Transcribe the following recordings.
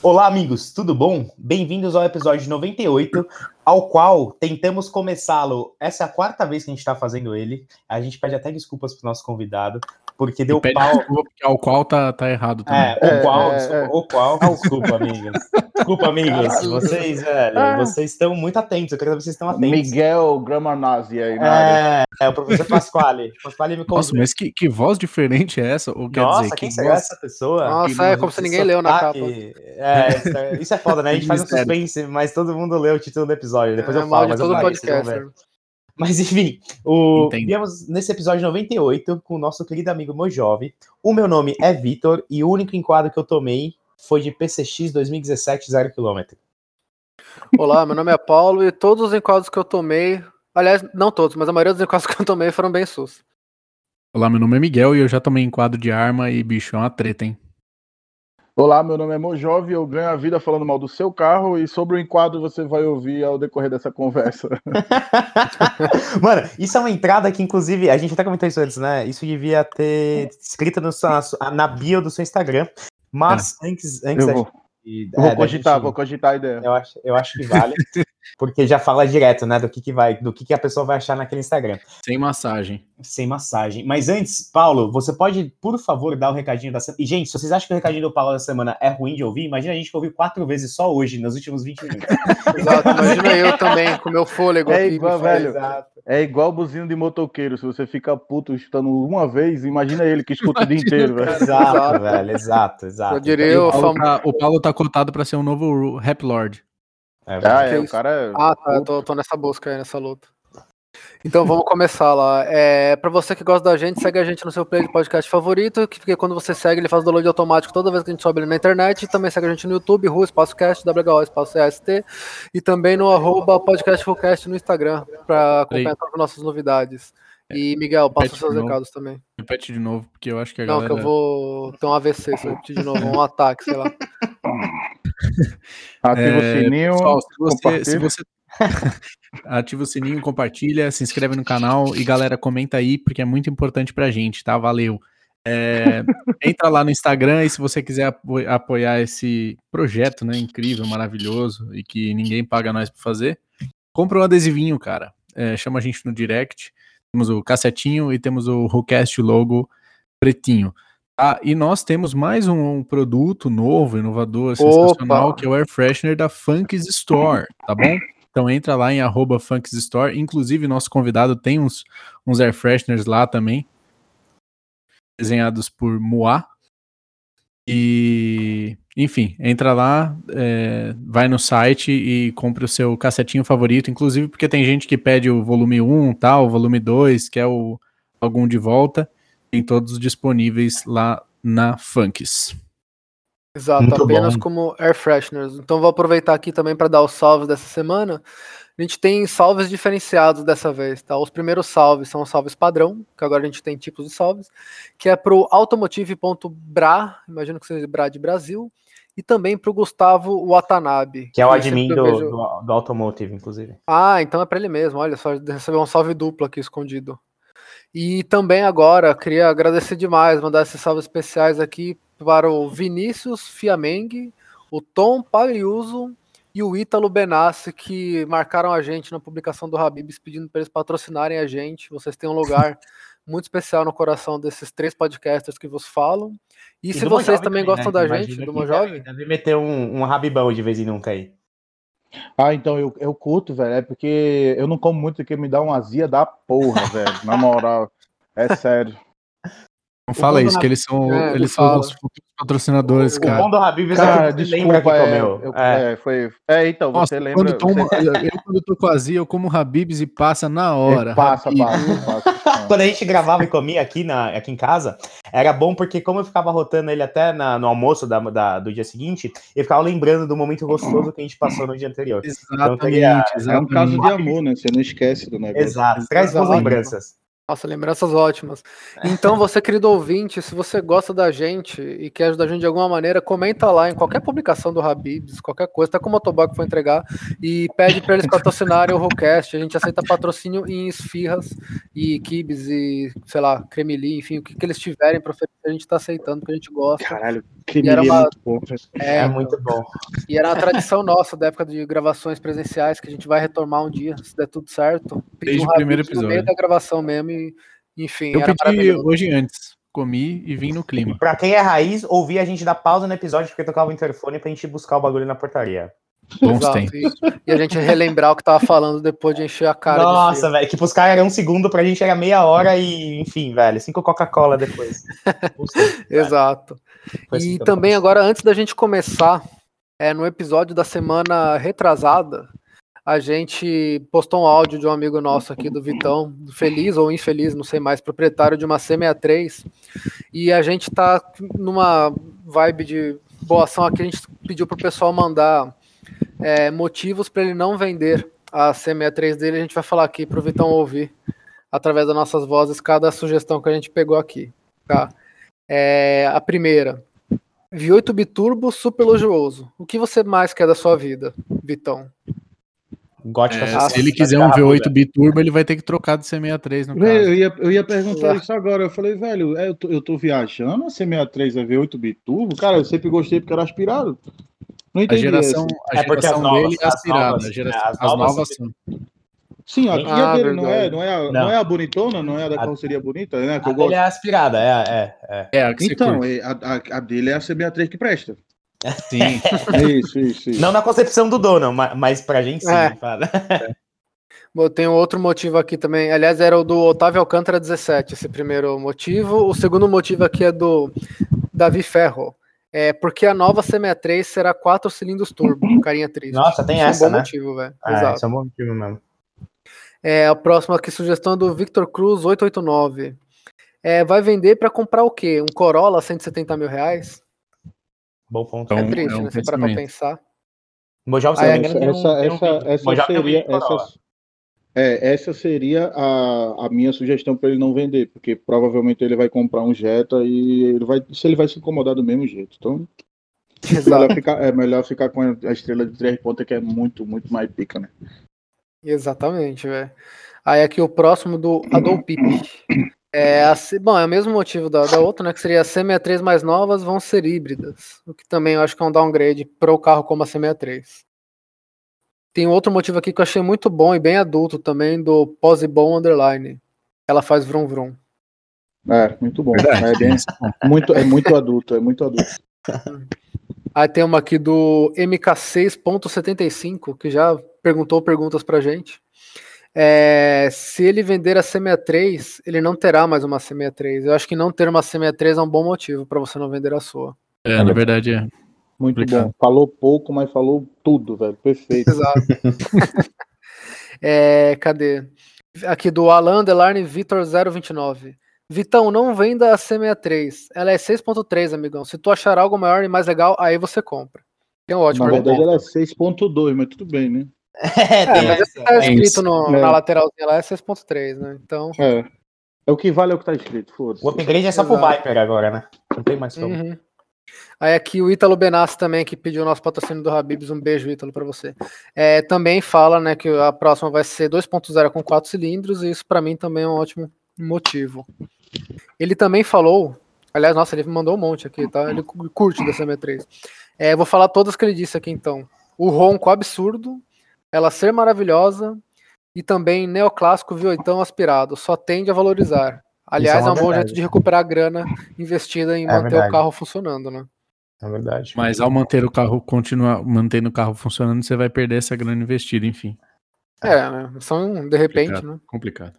Olá, amigos, tudo bom? Bem-vindos ao episódio 98, ao qual tentamos começá-lo. Essa é a quarta vez que a gente está fazendo ele. A gente pede até desculpas para o nosso convidado, porque deu pede pau. desculpa, porque ao qual tá, tá errado também. É, o É, qual, é, desculpa, é. o qual, desculpa, amigos. Desculpa, amigos. Vocês, velho, Ah. vocês estão muito atentos. Eu quero saber se vocês estão atentos. Miguel Gramanazzi aí área. É, é o professor Pasquale. Pasquale me Nossa, convidou. mas que, que voz diferente é essa? Ou quer Nossa, dizer, quem que será voz... essa pessoa? Nossa, Que- é como se ninguém leu na capa. É, isso é, isso é foda, né? A gente faz um suspense, mas todo mundo lê o título do episódio. Depois é eu falo, de mas eu todo vão podcast. ver. Mas enfim, o... Entendi. viemos nesse episódio 98 com o nosso querido amigo Mojove. O meu nome é Vitor e o único enquadro que eu tomei foi de PCX 2017 0km. Olá, meu nome é Paulo e todos os enquadros que eu tomei, aliás, não todos, mas a maioria dos enquadros que eu tomei foram bem sus. Olá, meu nome é Miguel e eu já tomei enquadro de arma e, bicho, é uma treta, hein? Olá, meu nome é Mojove, eu ganho a vida falando mal do seu carro e sobre o enquadro você vai ouvir ao decorrer dessa conversa. Mano, isso é uma entrada que, inclusive, a gente até comentou isso antes, né? Isso devia ter escrito no na bio do seu Instagram. Mas antes, antes Eu vou, gente- eu vou é, cogitar, gente- vou cogitar a ideia. Eu acho, eu acho que vale, porque já fala direto, né, do que, que vai, do que, que a pessoa vai achar naquele Instagram. Sem massagem. Sem massagem. Mas antes, Paulo, você pode, por favor, dar o recadinho da semana. E, gente, se vocês acham que o recadinho do Paulo da semana é ruim de ouvir, imagina a gente que ouviu quatro vezes só hoje, nos últimos 20 minutos. Exato, imagina eu também, com meu fôlego É aqui. igual, velho. Exato. É igual buzino de motoqueiro, se você fica puto escutando uma vez, imagina ele que escuta o dia inteiro, velho. Exato, velho, exato, exato. Eu diria E o Paulo fam... tá, o Paulo tá cotado pra ser um novo Rap Lord. É, Ah, é, o cara é... Ah, tá, eu tô, tô nessa busca aí, nessa luta. Então vamos começar lá. É, para você que gosta da gente, segue a gente no seu player de podcast favorito, que porque quando você segue, ele faz o download automático toda vez que a gente sobe ele na internet. E também segue a gente no YouTube, Ru, Espaço Cast, WHO, Espaço EST. E também no arroba podcastfullcast no Instagram, para acompanhar todas as nossas novidades. E Miguel, passa os seus recados também. Repete de novo, porque eu acho que a Não, galera... que eu vou ter um AVC, se eu repetir de novo, um ataque, sei lá. Ativa o É, sininho, Pessoal, se você, se você ativa o sininho, compartilha, se inscreve no canal e galera, comenta aí, porque é muito importante pra gente, tá? Valeu. É, entra lá no Instagram e se você quiser apo- apoiar esse projeto, né, incrível, maravilhoso e que ninguém paga nós pra fazer, compra um adesivinho, cara. É, chama a gente no direct. Temos o cassetinho e temos o WhoCast logo pretinho. Ah, e nós temos mais um produto novo, inovador, sensacional, que é o Air Freshener da Funks Store, tá bom? Então entra lá em arroba Store. Inclusive, nosso convidado tem uns, uns Air Fresheners lá também, desenhados por Moá. E, enfim, entra lá, é, vai no site e compra o seu cassetinho favorito, inclusive porque tem gente que pede o volume 1, tal, o volume 2, que é o algum de volta, tem todos disponíveis lá na Funks. Exato, Muito apenas bom. como air fresheners. Então vou aproveitar aqui também para dar os salves dessa semana. A gente tem salves diferenciados dessa vez, tá? Os primeiros salves são os salves padrão, que agora a gente tem tipos de salves, que é pro automotive.bra, imagino que seja Bra de Brasil, e também pro Gustavo Watanabe. Que é o admin do, vejo- do, do Automotive, inclusive. Ah, então é para ele mesmo, olha só, recebeu um salve duplo aqui escondido. E também agora, queria agradecer demais, mandar esses salves especiais aqui para o Vinícius Fiameng, o Tom Paliuso e o Ítalo Benassi, que marcaram a gente na publicação do Habibs, pedindo para eles patrocinarem a gente. Vocês têm um lugar muito especial no coração desses três podcasters que vos falam. E, se do vocês também também, gostam né? da Imagino gente, do que Mojove, Deve, meter um, um rabibão de vez em nunca aí. Ah, então eu, eu curto, velho. É porque eu não como muito porque me dá uma azia da porra, velho. Na moral. É sério. Não fala isso, que eles são, É, ele eles são os patrocinadores, o cara. bom do Habib é Cara, que você lembra que desculpa, é, comeu. eu- É. é, foi. É, então, Nossa, você lembra. quando tomo, você- eu quando tô com azia, eu como Habibs e passa na hora. É, passa, Habib. passa, passa. Quando a gente gravava e comia aqui, na, aqui em casa, era bom porque, como eu ficava rotando ele até na- no almoço da, da- do dia seguinte, eu ficava lembrando do momento gostoso que a gente passou no dia anterior. Exatamente, teria- exatamente. É um caso de amor, né? Você não esquece do negócio. Exato, traz boas lembranças. Nossa, lembranças ótimas. Então, você, querido ouvinte, se você gosta da gente e quer ajudar a gente de alguma maneira, comenta lá em qualquer publicação do Habibs, qualquer coisa, até com o que for entregar, e pede para eles patrocinarem o Rollcast. A gente aceita patrocínio em esfirras e kibs e, sei lá, cremeli, enfim, o que, que eles tiverem para oferecer, a gente tá aceitando, porque a gente gosta. Caralho, E que era é uma- muito bom. É, É, muito bom. E era uma tradição nossa da época de gravações presenciais que a gente vai retomar um dia, se der tudo certo. Desde um o primeiro Habib's No meio episódio. da gravação mesmo e, enfim, Eu era pedi hoje antes. Comi e vim no clima. Pra quem é raiz, ouvir a gente dar pausa no episódio porque tocava o interfone pra gente buscar o bagulho na portaria. Bons Exato, tempos. E, e a gente relembrar o que tava falando depois de encher a cara Nossa, velho, que pros caras era um segundo, pra gente era meia hora e, enfim, velho, cinco Coca-Cola depois. Exato. E eu também agora, antes da gente começar, é, no episódio da semana retrasada, a gente postou um áudio de um amigo nosso aqui, do Vitão, feliz ou infeliz, não sei mais, proprietário de uma C63, e a gente tá numa vibe de boa ação aqui, a gente pediu pro pessoal mandar é, motivos para ele não vender a C63 dele, a gente vai falar aqui pro Vitão ouvir, através das nossas vozes, cada sugestão que a gente pegou aqui, tá? É, a primeira, V8 Biturbo super luxuoso. O que você mais quer da sua vida, Vitão? Gótica É, se ele quiser um V8 biturbo, ele vai ter que trocar de C63 no Velho, caso. eu ia, eu ia perguntar Exato. isso agora. Eu falei, velho, é, eu, tô, eu tô viajando, a C63 é V8 biturbo? Cara, eu sempre gostei porque era aspirado. Não A entendi geração, essa. a É porque geração as novas- dele é as aspirada. novas- a geração- é, as as novas- novas são. Sim, aqui Ah, a dele não é, não, é a, Não. não. é a bonitona, não é a da A- carroceria bonita, né? Que A eu gosto. dele é aspirada, é, é, é. É, a Então, é, a, a, a dele é a C63 que presta. Sim. Isso, isso, isso. Não na concepção do dono, ma- mas pra gente sim, É. fala. Bom, tem um outro motivo aqui também. Aliás, era o do Otávio Alcântara 17, esse primeiro motivo. O segundo motivo aqui é do Davi Ferro. É porque a nova C63 será quatro cilindros turbo, carinha triste. Nossa, tem Isso essa, é um bom né? motivo, velho. É, Exato. esse é um bom motivo mesmo. É, a próxima aqui, sugestão é do Victor Cruz 889. É, vai vender para comprar o quê? Um Corolla 170 mil reais? Bom ponto. Então, é triste, é um né? Você parar pra pensamento. pensar. Mojave, se Ah, engano, um- essa, um essa, vídeo. essa Mojave seria, essa, é, essa seria a, a minha sugestão para ele não vender, porque provavelmente ele vai comprar um Jetta e ele vai, se ele vai se incomodar do mesmo jeito. Então, Exato. melhor ficar, é melhor ficar com a estrela de três pontas que é muito, muito mais pica, né? Exatamente, velho. Aí aqui o próximo do Adol Pipe. É, a bom, é o mesmo motivo da, da outra, né? Que seria a C63 mais novas vão ser híbridas. O que também eu acho que é um downgrade para o carro como a C63. Tem outro motivo aqui que eu achei muito bom e bem adulto também, do Pose Bom Underline. Ela faz vrum vrum. É, muito bom. É, bem, muito, é muito adulto, é muito adulto. Aí tem uma aqui do MK6.75, que já perguntou perguntas pra gente. É, se ele vender a C63, ele não terá mais uma C63. Eu acho que não ter uma C63 é um bom motivo pra você não vender a sua. É, na verdade é. Muito Complicado. bom. Falou pouco, mas falou tudo, velho. Perfeito. Exato. É, cadê? Aqui do Alan Delarne Vitor 029. Vitão, não venda a C63. Ela é 6.3, amigão. Se tu achar algo maior e mais legal, aí você compra. Tem um ótimo Na verdade, ela é 6.2, mas tudo bem, né? É, É, mas essa. tá É escrito no- É. na lateralzinha lá é 6.3, né? Então. É. É o que vale é o que tá escrito, foda-se. O upgrade é só pro Exato. Viper agora, né? Não tem mais como. Uhum. Aí aqui o Ítalo Benassi também, que pediu o nosso patrocínio do Habibs, um beijo, Ítalo, pra você. É, também fala né, que a próxima vai ser 2.0 com 4 cilindros, e isso pra mim também é um ótimo motivo. Ele também falou, aliás, nossa, ele mandou um monte aqui, tá? Ele cu- curte da CM3. É, vou falar todas que ele disse aqui então. O ronco absurdo, ela ser maravilhosa, e também neoclássico V8 aspirado, só tende a valorizar. Aliás, Isso é é, um bom verdade. jeito de recuperar a grana investida em É manter verdade. o carro funcionando, né? É verdade. Mas ao manter o carro, continuar mantendo o carro funcionando, você vai perder essa grana investida, enfim. É, né? São de repente, Complicado. né? Complicado.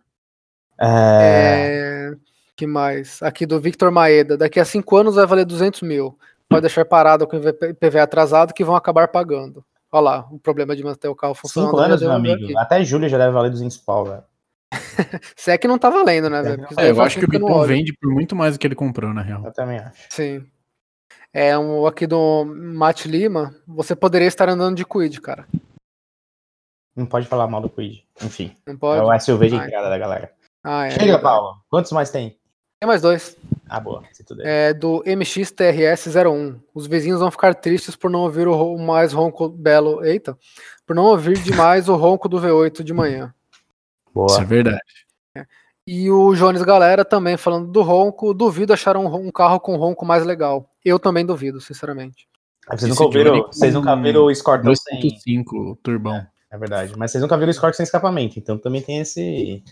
É... É... Que mais? Aqui do Victor Maeda. Daqui a cinco anos vai valer 200 mil. Pode deixar parado com o IPV atrasado que vão acabar pagando. Olha lá, o problema de manter o carro funcionando. Cinco já anos, meu amigo. aqui. Até julho já deve valer 200 pau, velho. Se é que não tá valendo, né, velho? Porque isso É, eu faz acho que o olho. vende por muito mais do que ele comprou, na real. Eu também acho. Sim. É um aqui do Mate Lima. Você poderia estar andando de Quid, cara. Não pode falar mal do Quid. Enfim, Não é pode? o SUV de Ah, entrada da galera. Ah, é. Chega, verdade. Paulo. Quantos mais tem? Tem mais dois. Ah, boa. É do MXTRS01. Os vizinhos vão ficar tristes por não ouvir o mais ronco belo. Eita! Por não ouvir demais o ronco do V8 de manhã. Boa. Isso é verdade. E o Jones Galera também falando do ronco. Duvido achar um, um carro com ronco mais legal. Eu também duvido, sinceramente. Vocês Esse nunca ouviram, vocês nunca viram o Scorpion sem... 2.5 turbão. É verdade. Mas vocês nunca viram o Scorpion sem escapamento, então também tem esse...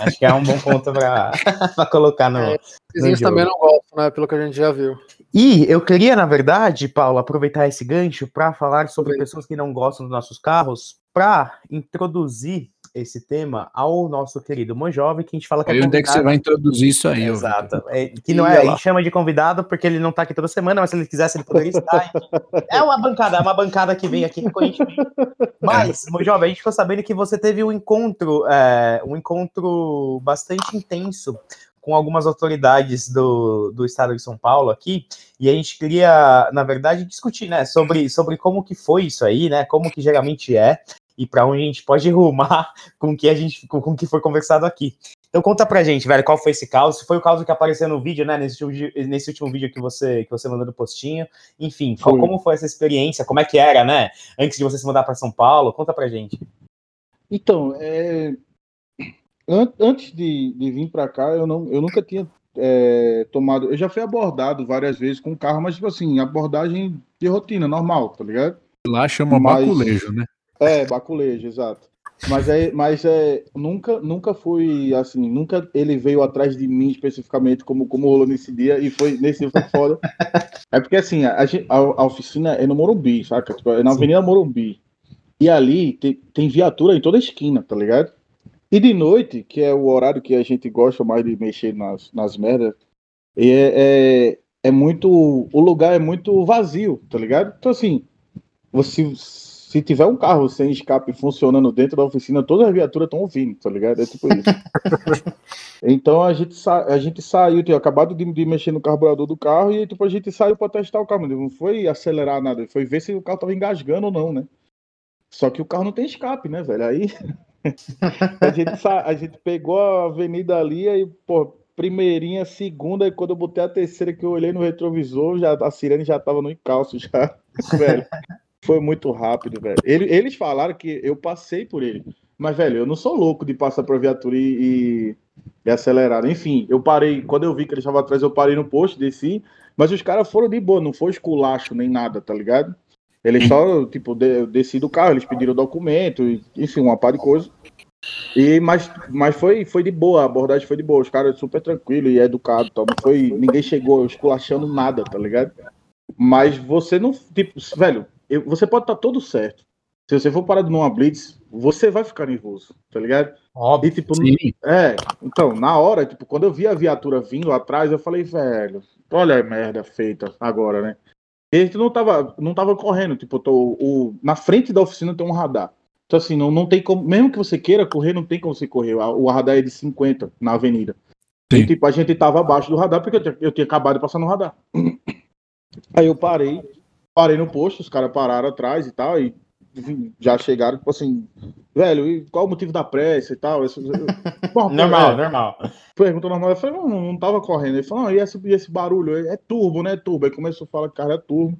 Acho que é um bom ponto pra, pra colocar no... É. Jogo. também não gostam, né? Pelo que a gente já viu. E eu queria, na verdade, Paulo, aproveitar esse gancho para falar sobre Aproveita. pessoas que não gostam dos nossos carros, para introduzir esse tema ao nosso querido Monjove, que a gente fala que Aí onde é que você convidado- vai introduzir isso aí? Exato. É, que não é, a gente chama de convidado porque ele não tá aqui toda semana, mas se ele quisesse, ele poderia estar. É uma bancada, é uma bancada que vem aqui recorrentemente. Mas, Monjove, a gente ficou sabendo que você teve um encontro, é, um encontro bastante intenso com algumas autoridades do, do estado de São Paulo aqui, e a gente queria, na verdade, discutir, né, sobre, sobre como que foi isso aí, né, como que geralmente é, e para onde a gente pode rumar com o que a gente, com, o que foi conversado aqui. Então conta pra gente, velho, qual foi esse caos? Se foi o caos que apareceu no vídeo, né? Nesse último, nesse último vídeo que você, que você mandou no postinho. Enfim, qual- como foi essa experiência? Como é que era, né? Antes de você se mudar para São Paulo, conta pra gente. Então, é, an- antes de, de vir para cá, eu, não, eu nunca tinha é, tomado. Eu já fui abordado várias vezes com carro, mas, tipo assim, abordagem de rotina, normal, tá ligado? Lá chama Mas- baculejo, né? É, baculejo, exato. Mas é, mas é, nunca, nunca fui assim, nunca ele veio atrás de mim especificamente como, como rolou nesse dia e foi nesse dia foi foda. É porque assim, a, a- a oficina é no Morumbi, saca? Tipo, é na Sim. Avenida Morumbi. E ali tem, tem viatura em toda esquina, tá ligado? E de noite, que é o horário que a gente gosta mais de mexer nas, nas merdas, é, é, é muito. O lugar é muito vazio, tá ligado? Então, assim, você, se tiver um carro sem escape funcionando dentro da oficina, todas as viaturas estão ouvindo, tá ligado? É tipo isso. então a gente, sa a gente saiu, tinha acabado de, de mexer no carburador do carro e tipo, a gente saiu para testar o carro. Não foi acelerar nada, foi ver se o carro tava engasgando ou não, né? Só que o carro não tem escape, né, velho? Aí a, gente a gente pegou a avenida ali e, pô, primeirinha, segunda, e quando eu botei a terceira que eu olhei no retrovisor, já, a sirene já tava no encalço já, velho. Foi muito rápido, velho. Ele- eles falaram que eu passei por ele. Mas, velho, eu não sou louco de passar por viatura e, e, acelerar. Enfim, eu parei. Quando eu vi que ele estava atrás, eu parei no posto, desci. Mas os caras foram de boa, não foi esculacho nem nada, tá ligado? Eles só, tipo, de, eu desci do carro, eles pediram documento, enfim, uma par de coisa. E, mas mas foi, foi de boa, a abordagem foi de boa. Os caras super tranquilos e educados. Então não foi, ninguém chegou esculachando nada, tá ligado? Mas você não. Tipo, velho, eu- você pode estar todo certo. Se você for parado numa blitz, você vai ficar nervoso, tá ligado? E Óbvio. tipo, Sim. é, então, na hora, tipo, quando eu vi a viatura vindo atrás, eu falei, velho, olha a merda feita agora, né? E a gente não tava, não tava correndo, tipo, tô, o, na frente da oficina tem um radar. Então, assim, não, não tem como, mesmo que você queira correr, não tem como você correr. A- O radar é de 50 na avenida. Sim. E, tipo, a gente tava abaixo do radar porque eu tinha, eu tinha acabado de passar no radar. Aí eu parei, parei no posto, os caras pararam atrás e tal, e já chegaram, tipo assim, velho, e qual o motivo da pressa e tal? Bom, Normal, é, normal. Pergunta normal, eu falei, não, não, tava correndo. Ele falou, não, e esse, e esse barulho? É turbo, né? Turbo. Aí começou a falar que cara é turbo.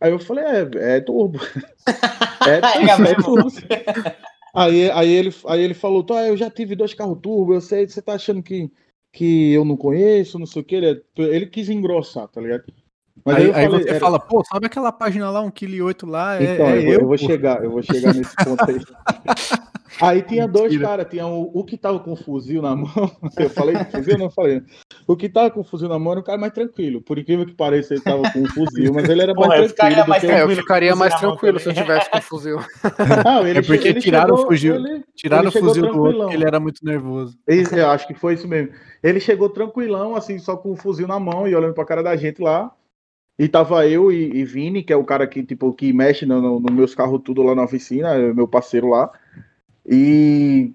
Aí eu falei, é, é turbo. é, É é mesmo. turbo. Aí, aí, ele, aí ele falou, tá, eu já tive dois carros turbo, eu sei, você tá achando que, que eu não conheço, não sei o que. Ele, ele quis engrossar, tá ligado? Mas aí eu aí falei, você era- fala, pô, sabe aquela página lá, 1,8 kg lá? É, Então, é eu, vou, eu, eu vou chegar, eu vou chegar nesse ponto aí. Aí tinha dois Mentira. caras, tinha o, o que tava com o fuzil na mão. Eu falei com fuzil, não falei. O que tava com o fuzil na mão era um cara mais tranquilo. Por incrível que pareça, ele tava com um fuzil, mas ele era Porra, eu mais ficaria tranquilo. do mais que É, o- eu Tranquilo, ficaria mais tranquilo se eu tivesse com fuzil. Não, ele É porque ele tiraram o chegou- fuzil. ele- Tiraram ele o fuzil do outro, porque ele era muito nervoso. Isso, Eu acho que foi isso mesmo. Ele chegou tranquilão, assim, só com o fuzil na mão e olhando pra cara da gente lá. E tava eu e, e Vini, que é o cara que, tipo, que mexe no, no- nos meus carros tudo lá na oficina, é meu parceiro lá. E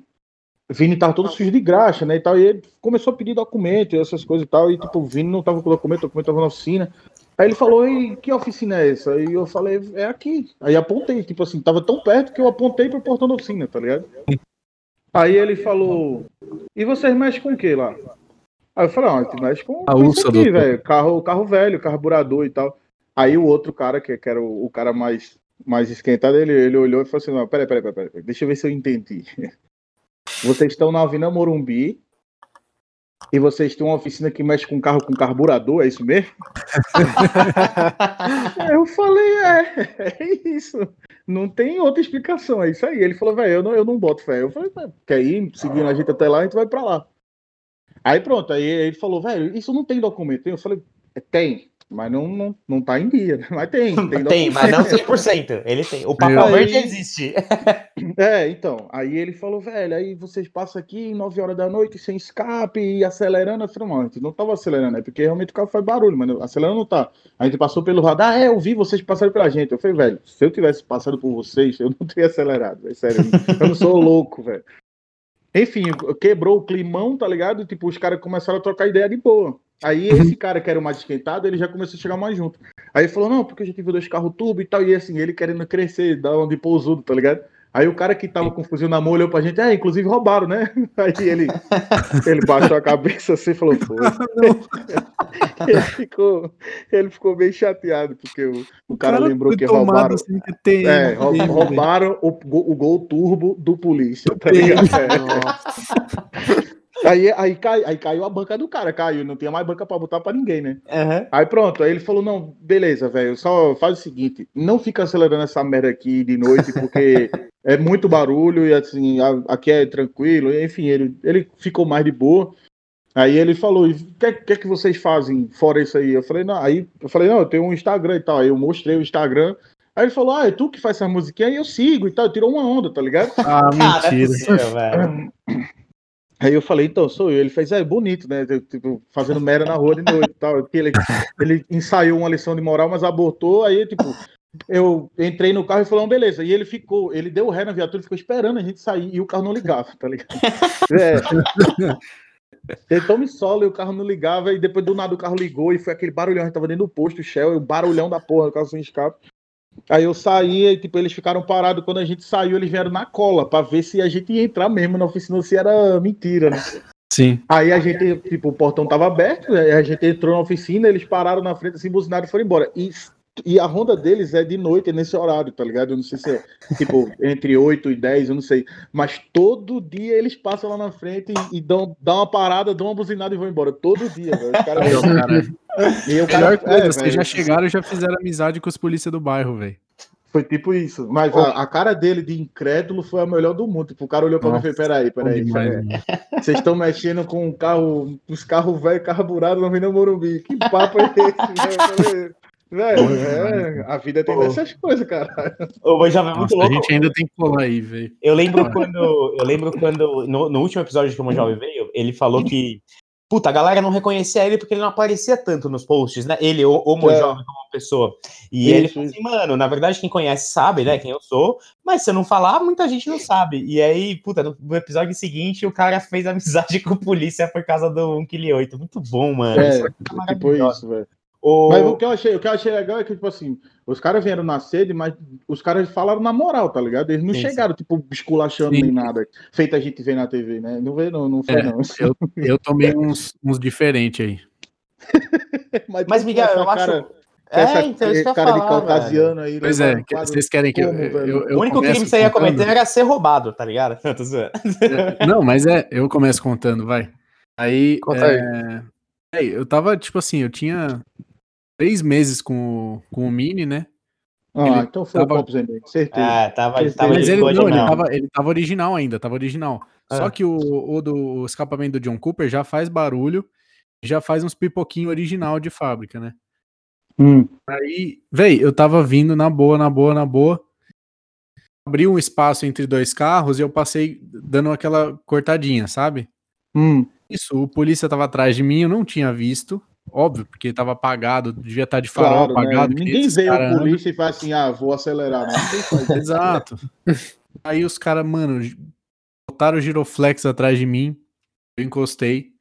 Vini tava todo sujo de graxa, né? E, tal, e ele começou a pedir documento e essas coisas e tal. E tipo, Vini não tava com documento, o documento tava na oficina. Aí ele falou, e que oficina é essa? Aí eu falei, é aqui. Aí apontei, tipo assim, tava tão perto que eu apontei pro portão da oficina, tá ligado? Aí ele falou, e vocês mexem com o que lá? Aí eu falei, ah, a gente mexe com, com isso aqui, velho. Carro, carro velho, carburador e tal. Aí o outro cara, que, que era o, o cara mais, mais esquentado, ele, ele olhou e falou assim, não, peraí, peraí, peraí, peraí, deixa eu ver se eu entendi. Vocês estão na Avenida Morumbi e vocês têm uma oficina que mexe com carro com carburador, é isso mesmo? Eu falei, é, é isso. Não tem outra explicação, é isso aí. Ele falou, velho, eu não, eu não boto fé. Eu falei, "Tá, quer ir seguindo a gente até lá, a gente vai pra lá. Aí pronto, aí ele falou, velho, isso não tem documento. Eu falei, "É, tem, mas não, não, não tá em dia. né? Mas tem, tem, Tem, mas não documento. 100%. Ele tem. O papel Aí- verde existe. É, então. Aí ele falou, velho, aí vocês passam aqui 9 horas da noite sem escape e acelerando. Eu falei, mano, a gente não tava acelerando, é porque realmente o carro faz barulho, mas acelerando não tá. A gente passou pelo radar, ah, é, eu vi vocês passaram pela gente. Eu falei, velho, se eu tivesse passado por vocês, eu não teria acelerado, é sério. Eu não sou louco, velho. Enfim, quebrou o climão, tá ligado? Tipo, os caras começaram a trocar ideia de boa. Aí esse cara que era o mais esquentado, ele já começou a chegar mais junto. Aí ele falou, não, porque a gente viu dois carros turbo e tal, e assim, ele querendo crescer, dar um de pousudo, tá ligado? Aí o cara que tava com o fuzil na mão olhou pra gente, é, inclusive roubaram, né? Aí ele, ele baixou a cabeça assim e falou, foi. ele, ficou, ele ficou bem chateado, porque o, o cara, lembrou foi que roubaram. sem ter TM É, rou- dele, velho. roubaram o, gol- o gol turbo do polícia, tá ligado? É. Aí, aí, cai, aí caiu a banca do cara, caiu, não tinha mais banca pra botar pra ninguém, né? Aham. Aí pronto, aí ele falou, não, beleza, velho, só faz o seguinte, não fica acelerando essa merda aqui de noite, porque é muito barulho e assim, a- aqui é tranquilo, enfim, ele, ele ficou mais de boa. Aí ele falou, e o que, que é que vocês fazem fora isso aí? Eu falei, não, aí eu falei, não, eu tenho um Instagram e tal. Aí eu mostrei o Instagram. Aí ele falou, ah, é tu que faz essa musiquinha? Aí eu sigo e tal, tirou uma onda, tá ligado? Ah, mentira. velho. Aí eu falei, então, sou eu. Ele fez, é bonito, né? Tipo, fazendo merda na rua de noite e tal. Ele, ele ensaiou uma lição de moral, mas abortou. Aí, tipo, eu entrei no carro e falei, "Não, beleza. E ele ficou, ele deu ré na viatura, ficou esperando a gente sair e o carro não ligava, tá ligado? É. Tentou me solo e o carro não ligava, e depois do nada o carro ligou e foi aquele barulhão. A gente tava dentro do posto Shell, e o barulhão da porra, o carro sem escape. Aí eu saí e, tipo, eles ficaram parados. Quando a gente saiu, eles vieram na cola pra ver se a gente ia entrar mesmo na oficina, se era mentira, né? Sim. Aí a gente, tipo, o portão tava aberto, a gente entrou na oficina, eles pararam na frente, assim, buzinaram e foram embora. E, e a ronda deles é de noite, é nesse horário, tá ligado? Eu não sei se é, tipo, entre 8 e 10, eu não sei. Mas todo dia eles passam lá na frente e, e dão, dão uma parada, dão uma buzinada e vão embora. Todo dia, velho. Os caras- E o Melhor cara, coisa, é, vocês já chegaram e já fizeram amizade com os polícia do bairro, velho. Foi tipo isso. Mas a, a cara dele de incrédulo foi a melhor do mundo. Tipo, o cara olhou pra mim e Nossa, falou: peraí, peraí. mano. Vocês estão mexendo com um carro, os carros velhos carburados no Avenida Morumbi. Que papo é esse? Velho, é, a vida tem dessas coisas, cara. O Jovem é muito Nossa, a louco. gente ainda tem que colar aí, velho. Eu lembro quando. Eu lembro quando. No, no último episódio que o Monjovem veio, ele falou que. Puta, a galera não reconhecia ele porque ele não aparecia tanto nos posts, né? Ele, o, o Monjovem como pessoa. E Isso, ele falou assim, mano, na verdade, quem conhece sabe, né? Quem eu sou. Mas se eu não falar, muita gente não sabe. E aí, puta, no, episódio seguinte, o cara fez amizade com a polícia por causa do 1 kg 8. Muito bom, mano. É, Isso é tipo isso, velho. O- Mas o que, eu achei, o que eu achei legal é que, tipo assim, os caras vieram na sede, mas os caras falaram na moral, tá ligado? Eles não Sim, chegaram, tipo, esculachando Sim. nem nada. Feito a gente ver na TV, né? Não vê, não, não foi, É, não. Eu, eu tomei uns, uns diferentes aí. Mas, tu Miguel, com eu essa acho. cara- é, essa então isso eu cara de falar, velho. caucasiano aí. Pois é, que- vocês querem que eu, como, eu, velho? eu O único crime que você ia cometer era ser roubado, tá ligado? Zoando. Não, mas é, eu começo contando, vai. Aí, Conta é, é, eu tava, tipo assim, eu tinha três meses com, o- com o Mini, né? Ah, ele então foi o tava- Pop Zenday, certeza. Ah, tava, Mas tava Mas ele, não, ele, demais. tava, ele tava original ainda, tava original. Ah. Só que o, o do o escapamento do John Cooper já faz barulho, já faz uns pipoquinhos original de fábrica, né? Hum. Aí, véi, eu tava vindo na boa, na boa, na boa. Abri um espaço entre dois carros e eu passei dando aquela cortadinha, sabe? Hum. Isso, o polícia tava atrás de mim, eu não tinha visto. Óbvio, porque tava apagado, devia estar de farol Claro, né? apagado. que Ninguém vê cara o andam. polícia e fala assim, ah, vou acelerar. Né? Faz. Exato. Aí os caras, mano, botaram o giroflex atrás de mim. Eu encostei.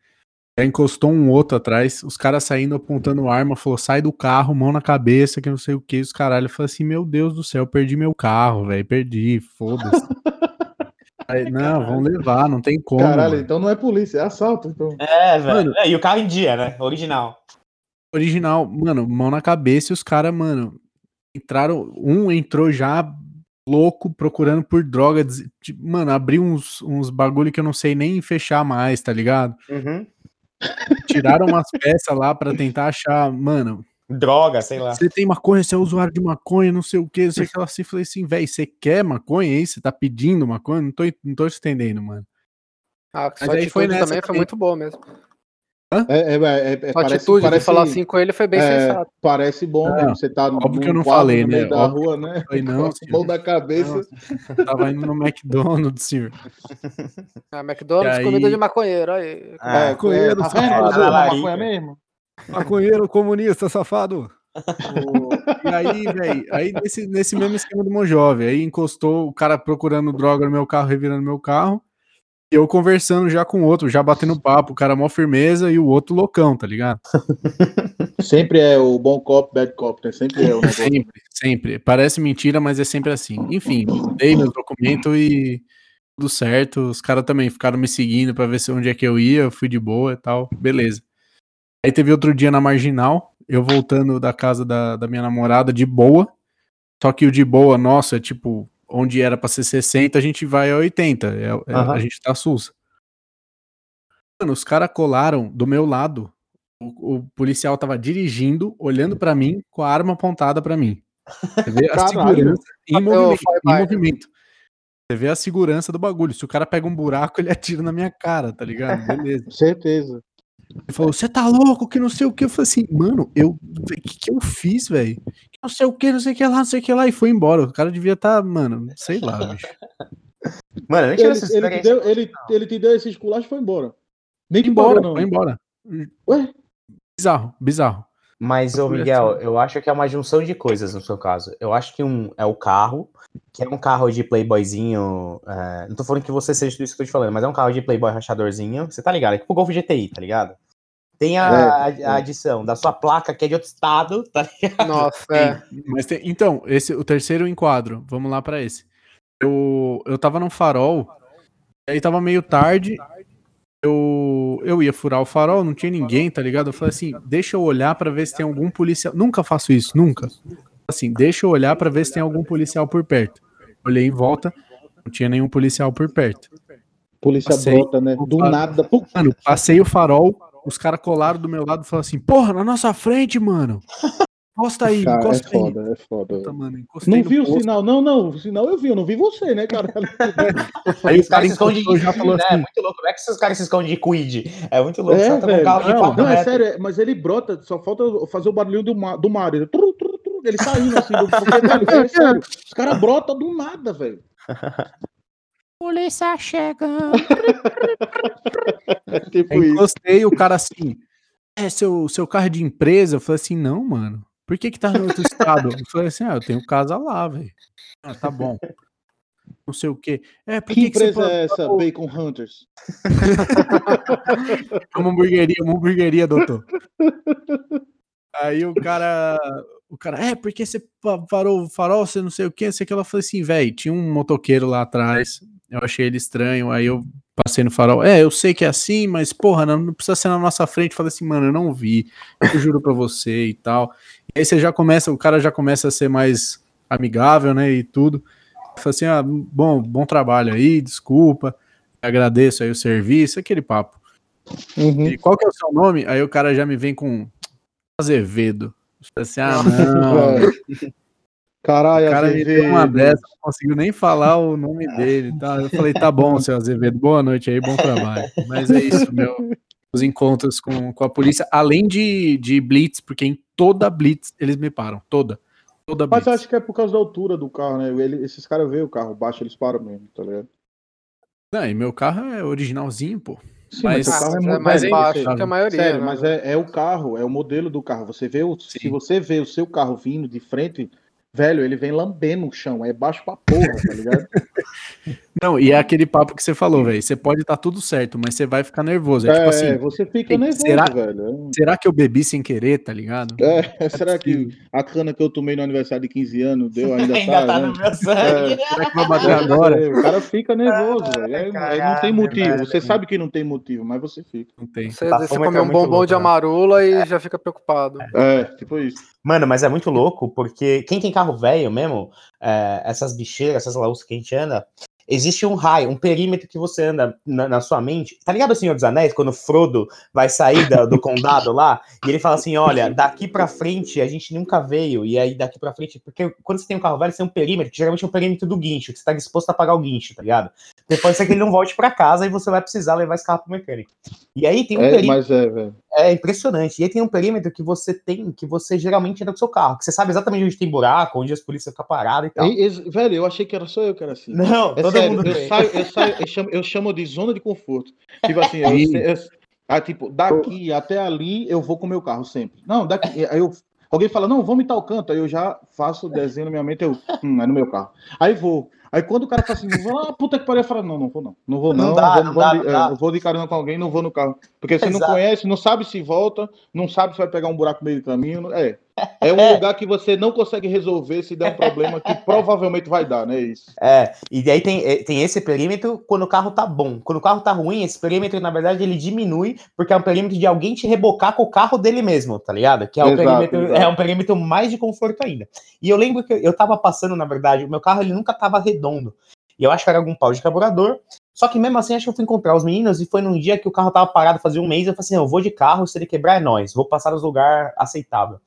Aí encostou um outro atrás. Os caras saindo apontando arma. Falou: sai do carro, mão na cabeça, que não sei o que. Os caralho. Eu falei assim: meu Deus do céu, perdi meu carro, velho. Perdi, foda-se. Aí, não, vão levar, não tem como. Caralho, mano. então não é polícia, é assalto. Então. É, velho. É, e o carro em dia, né? Original. Original, mano, mão na cabeça e os caras, mano, entraram. Um entrou já louco procurando por droga. des- tipo, Mano, abriu uns, uns bagulho que eu não sei nem fechar mais, tá ligado? Uhum. Tiraram umas peças lá pra tentar achar, mano. Droga, sei lá. Você tem maconha, você é usuário de maconha, não sei o que, não sei o que. Eu assim falei assim, velho, você quer maconha aí? Você tá pedindo maconha? Não tô, não tô entendendo, mano. Ah, Mas sua aí foi nessa também foi também. muito boa mesmo. É, é, é, é, Sua parece, atitude parece, de falar assim com ele foi bem é, sensato. parece bom mesmo. Você tá óbvio que eu não falei, no meio né? da Óbvio rua, né? Falei, não, mão da cabeça. Não, Tava indo no McDonald's, senhor. Ah, McDonald's, aí- comida de maconheiro. Aí. Ah, é, maconheiro, é, tá vendo? Tá é maconha mesmo? Maconheiro comunista, safado. e aí, velho, aí nesse, nesse mesmo esquema do Mojove, aí encostou o cara procurando droga no meu carro, revirando meu carro, e eu conversando já com o outro, já batendo papo, o cara mó firmeza e o outro loucão, tá ligado? Sempre é o bom cop, bad cop, né? Sempre é o negócio. Sempre, sempre. Parece mentira, mas é sempre assim. Enfim, dei meu documento e tudo certo. Os caras também ficaram me seguindo pra ver se onde é que eu ia, eu fui de boa e tal, beleza. Aí teve outro dia na Marginal, eu voltando da casa da, da minha namorada de boa, só que o de boa, nossa, é tipo, onde era pra ser 60, a gente vai a 80, é, é- Aham. a gente tá sus. Mano, os caras colaram do meu lado, o, o policial tava dirigindo, olhando pra mim, com a arma apontada pra mim. Você vê a segurança em movimento, em movimento. Você vê a segurança do bagulho. Se o cara pega um buraco, ele atira na minha cara, tá ligado? Beleza. Certeza. Ele falou, você tá louco, que não sei o que. Eu falei assim, mano, eu. O que, que eu fiz, velho? Que Não sei o que, não sei o que lá, não sei o que lá. E foi embora. O cara devia estar, mano, sei lá, bicho. Mano, eu nem Ele, ele, te experiência. deu, ele, ele te deu esse esculacho e foi embora. Nem que embora, não. foi embora. Ué? Bizarro, bizarro. Mas, ô Foi Miguel, assim. eu acho que é uma junção de coisas no seu caso. Eu acho que um é o carro, que é um carro de playboyzinho. é, não tô falando que você seja tudo isso que eu tô te falando, mas é um carro de playboy rachadorzinho. Você tá ligado? É tipo o Golf GTI, tá ligado? Tem a, É, a- a é. adição da sua placa, que é de outro estado, tá ligado? Nossa, é. Mas tem- então, esse, o terceiro enquadro, vamos lá pra esse. Eu, eu tava num farol, aí tava meio tarde, eu, eu ia furar o farol, não tinha ninguém, tá ligado? Eu falei assim, deixa eu olhar pra ver se tem algum policial. Nunca faço isso, nunca. Assim, deixa eu olhar pra ver se tem algum policial por perto. Olhei em volta, não tinha nenhum policial por perto. Polícia Passei. brota, né? Do nada. Mano, passei o farol, os caras colaram do meu lado e falaram assim, porra, na nossa frente, mano. Encosta aí, Cara, é encosta aí. foda, é foda. Puta, mano, encostei Não vi o posto. sinal, não, não. O sinal eu vi, eu não vi você, né, cara? Aí Os o cara caras se escondem de já falou né? É assim, muito louco. Como é que esses caras se escondem de quid? É muito louco. É, Você tá com velho. carro de Não, quatro Não, é metros. sério, é- mas ele brota, só falta fazer o barulhinho do, ma- do Mario. Tru, tru, tru, ele saindo assim, do, porque, velho, é sério. Os caras brotam do nada, velho. polícia chegando. É tipo Aí isso. encostei o cara assim, é seu, seu carro é de empresa? Eu falei assim, não, mano. Por que que tá no outro estado? Eu falei assim, ah, eu tenho casa lá, velho. Ah, tá bom. Não sei o quê. É, por Que que, que você empresa é essa? Bacon Hunters. É uma hamburgueria, uma hamburgueria, doutor. Aí o cara, o cara, é, porque você pa- parou o farol, você não sei o que, não sei o que. Ela falou assim, velho, tinha um motoqueiro lá atrás, eu achei ele estranho, aí eu passei no farol. É, eu sei que é assim, mas porra, não, não precisa ser na nossa frente. Falei assim, mano, eu não vi, eu juro pra você e tal. E aí você já começa, o cara já começa a ser mais amigável, né, e tudo. Falei assim, ah, bom, bom trabalho aí, desculpa, agradeço aí o serviço, aquele papo. Uhum. E qual que é o seu nome? Aí o cara já me vem com Azevedo. Falei assim, ah, não. Caralho, O cara me deu uma Azevedo. dessa, não conseguiu nem falar o nome dele. Tá? Eu falei, tá bom, seu Azevedo, boa noite aí, bom trabalho. Mas é isso, meu. Os encontros com, com a polícia, além de, de Blitz, porque em toda Blitz eles me param. Toda. Toda Mas Blitz. eu acho que é por causa da altura do carro, né? Ele- esses caras veem o carro baixo, eles param mesmo, tá ligado? Não, e meu carro é originalzinho, pô. Sim, Mas- seu Ah, carro mas é é muito mais baixo que a maioria. Sério, né? mas é, é o carro, é o modelo do carro. Você vê o, se você vê o seu carro vindo de frente, velho, ele vem lambendo o chão, é baixo pra porra, tá ligado? Não, e é aquele papo que você falou, velho. Você pode estar tá tudo certo, mas você vai ficar nervoso. É, é tipo assim. Você fica nervoso, será, velho. Será que eu bebi sem querer, tá ligado? É, é será que a cana que eu tomei no aniversário de 15 anos deu ainda, ainda tá, tá né? no meu sangue. É, será que vai bater agora? O cara fica nervoso, velho. É, não tem motivo. Você sabe que não tem motivo, mas você fica. Não tem. Você, Tá, você come é um bombom louco, de né? amarula e já fica preocupado. É, tipo isso. Mano, mas é muito louco, porque quem tem carro velho mesmo, é, essas bicheiras, essas laúças que a gente anda, existe um raio, um perímetro que você anda na, na sua mente. Tá ligado o Senhor dos Anéis, quando Frodo vai sair da- do condado lá, e ele fala assim: olha, daqui pra frente a gente nunca veio, e aí daqui pra frente, porque quando você tem um carro velho, você tem um perímetro, que geralmente é um perímetro do guincho, que você tá disposto a pagar o guincho, tá ligado? Porque pode ser que ele não volte pra casa e você vai precisar levar esse carro pro mecânico. E aí tem um É, perímetro. mas é, velho. É impressionante. E aí tem um perímetro que você tem, que você geralmente anda com o seu carro, que você sabe exatamente onde tem buraco, onde as polícias ficam paradas e tal. E- e- Velho, eu achei que era só eu que era assim. Não, É todo sério, mundo eu tem. saio, eu saio, eu chamo, eu chamo de zona de conforto. Tipo assim, eu, Sim. eu- ah, tipo, daqui até ali eu vou com o meu carro sempre. Não, daqui, aí eu, alguém fala, não, vamos em tal canto, aí eu já faço o desenho na minha mente, eu, hum, é no meu carro. Aí vou. Aí quando o cara fala assim, ah, puta que pariu, eu falo, não, não vou não, não vou não, Não dá, vou, não dá, de, não é, eu vou de carona com alguém, não vou no carro. Porque você não Exato. conhece, não sabe se volta, não sabe se vai pegar um buraco no meio do caminho, é. É um lugar que você não consegue resolver se der um problema que provavelmente vai dar, né? Isso. É, e daí tem, eh, tem esse perímetro quando o carro tá bom. Quando o carro tá ruim, esse perímetro, na verdade, ele diminui, porque é um perímetro de alguém te rebocar com o carro dele mesmo, tá ligado? Que é, o Exato, perímetro, exato. é um perímetro mais de conforto ainda. E eu lembro que eu tava passando, na verdade, o meu carro ele nunca tava redondo. E eu acho que era algum pau de carburador. Só que mesmo assim, acho que eu fui encontrar os meninos e foi num dia que o carro tava parado fazia um mês. Eu falei assim: eu vou de carro, se ele quebrar é nós, vou passar nos lugares aceitável.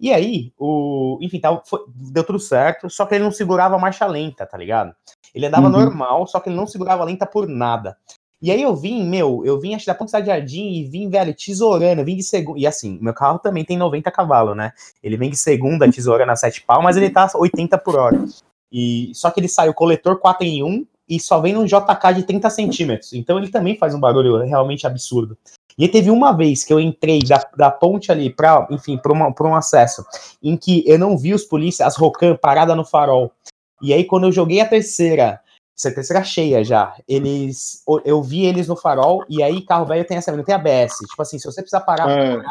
E aí, o, enfim, tá, foi- deu tudo certo, só que ele não segurava a marcha lenta, tá ligado? Ele andava Uhum. normal, só que ele não segurava lenta por nada. E aí eu vim, meu, eu vim acho da Ponte de Jardim e vim, velho, tesourando, vim de segunda. E assim, meu carro também tem 90 cavalos, né? Ele vem de segunda, tesourando a 7 pau, mas ele tá 80 por hora. E só que ele sai o coletor 4 em 1 e só vem num JK de 30 centímetros. Então ele também faz um barulho realmente absurdo. E teve uma vez que eu entrei da, da ponte ali para, enfim, para um acesso, em que eu não vi os polícias, as Rocan parada no farol. E aí quando eu joguei a terceira, terceira cheia já, eles, eu vi eles no farol e aí carro velho tem essa, não tem ABS. Tipo assim, se você precisar parar É,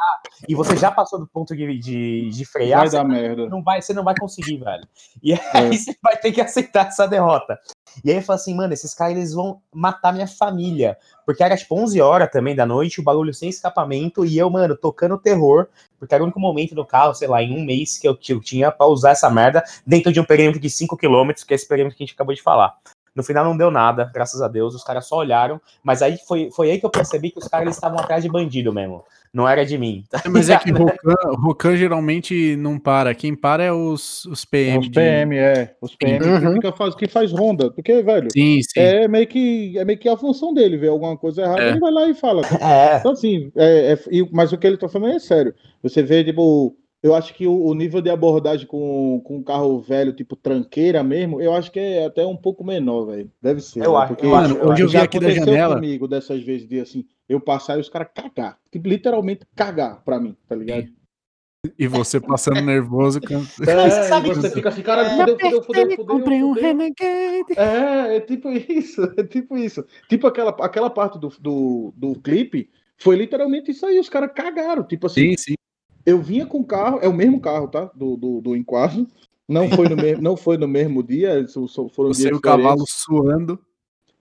e você já passou do ponto de, de, de frear, vai você dar merda. não vai, você não vai conseguir, velho. E aí É. você vai ter que aceitar essa derrota. E aí eu falo assim, mano, esses caras eles vão matar minha família. Porque era tipo 11 horas também da noite, o bagulho sem escapamento, e eu, mano, tocando terror, porque era o único momento no carro, sei lá, em um mês que eu, que eu tinha pra usar essa merda dentro de um perímetro de 5 km, que é esse perímetro que a gente acabou de falar. No final não deu nada, graças a Deus, os caras só olharam, mas aí foi, foi aí que eu percebi que os caras estavam atrás de bandido mesmo. Não era de mim. tá Mas é que? Rocan, Rocan geralmente não para. Quem para é os, os PM. Os de- PM, é. Os PM Uhum. que, fica faz, que faz ronda. Porque, velho, Sim, sim. é meio, que, é meio que a função dele, ver alguma coisa errada, É. ele vai lá e fala. É, Então, assim, é, é- mas o que ele tá falando é sério. Você vê, tipo, eu acho que o, o nível de abordagem com, com um carro velho, tipo tranqueira mesmo, eu acho que é até um pouco menor, velho. Deve ser. Eu né? acho- Porque eu acho- Mano, hoje eu vi já aqui da janela. comigo dessas vezes de assim, eu passar e os caras cagar. Tipo, literalmente cagar pra mim, tá ligado? E você passando nervoso. você É, sabe você que- fica assim, caralho, fudeu, fudeu, fudeu, fudeu. comprei um. Renegade. É, é tipo isso, é tipo isso. Tipo aquela, aquela parte do, do, do clipe, foi literalmente isso aí, os caras cagaram. Tipo assim, Sim, sim. Eu vinha com o carro, é o mesmo carro, tá? Do, do, do enquadro. Não foi no, mesmo, não foi no mesmo dia, foram Você dias e o cavalo suando.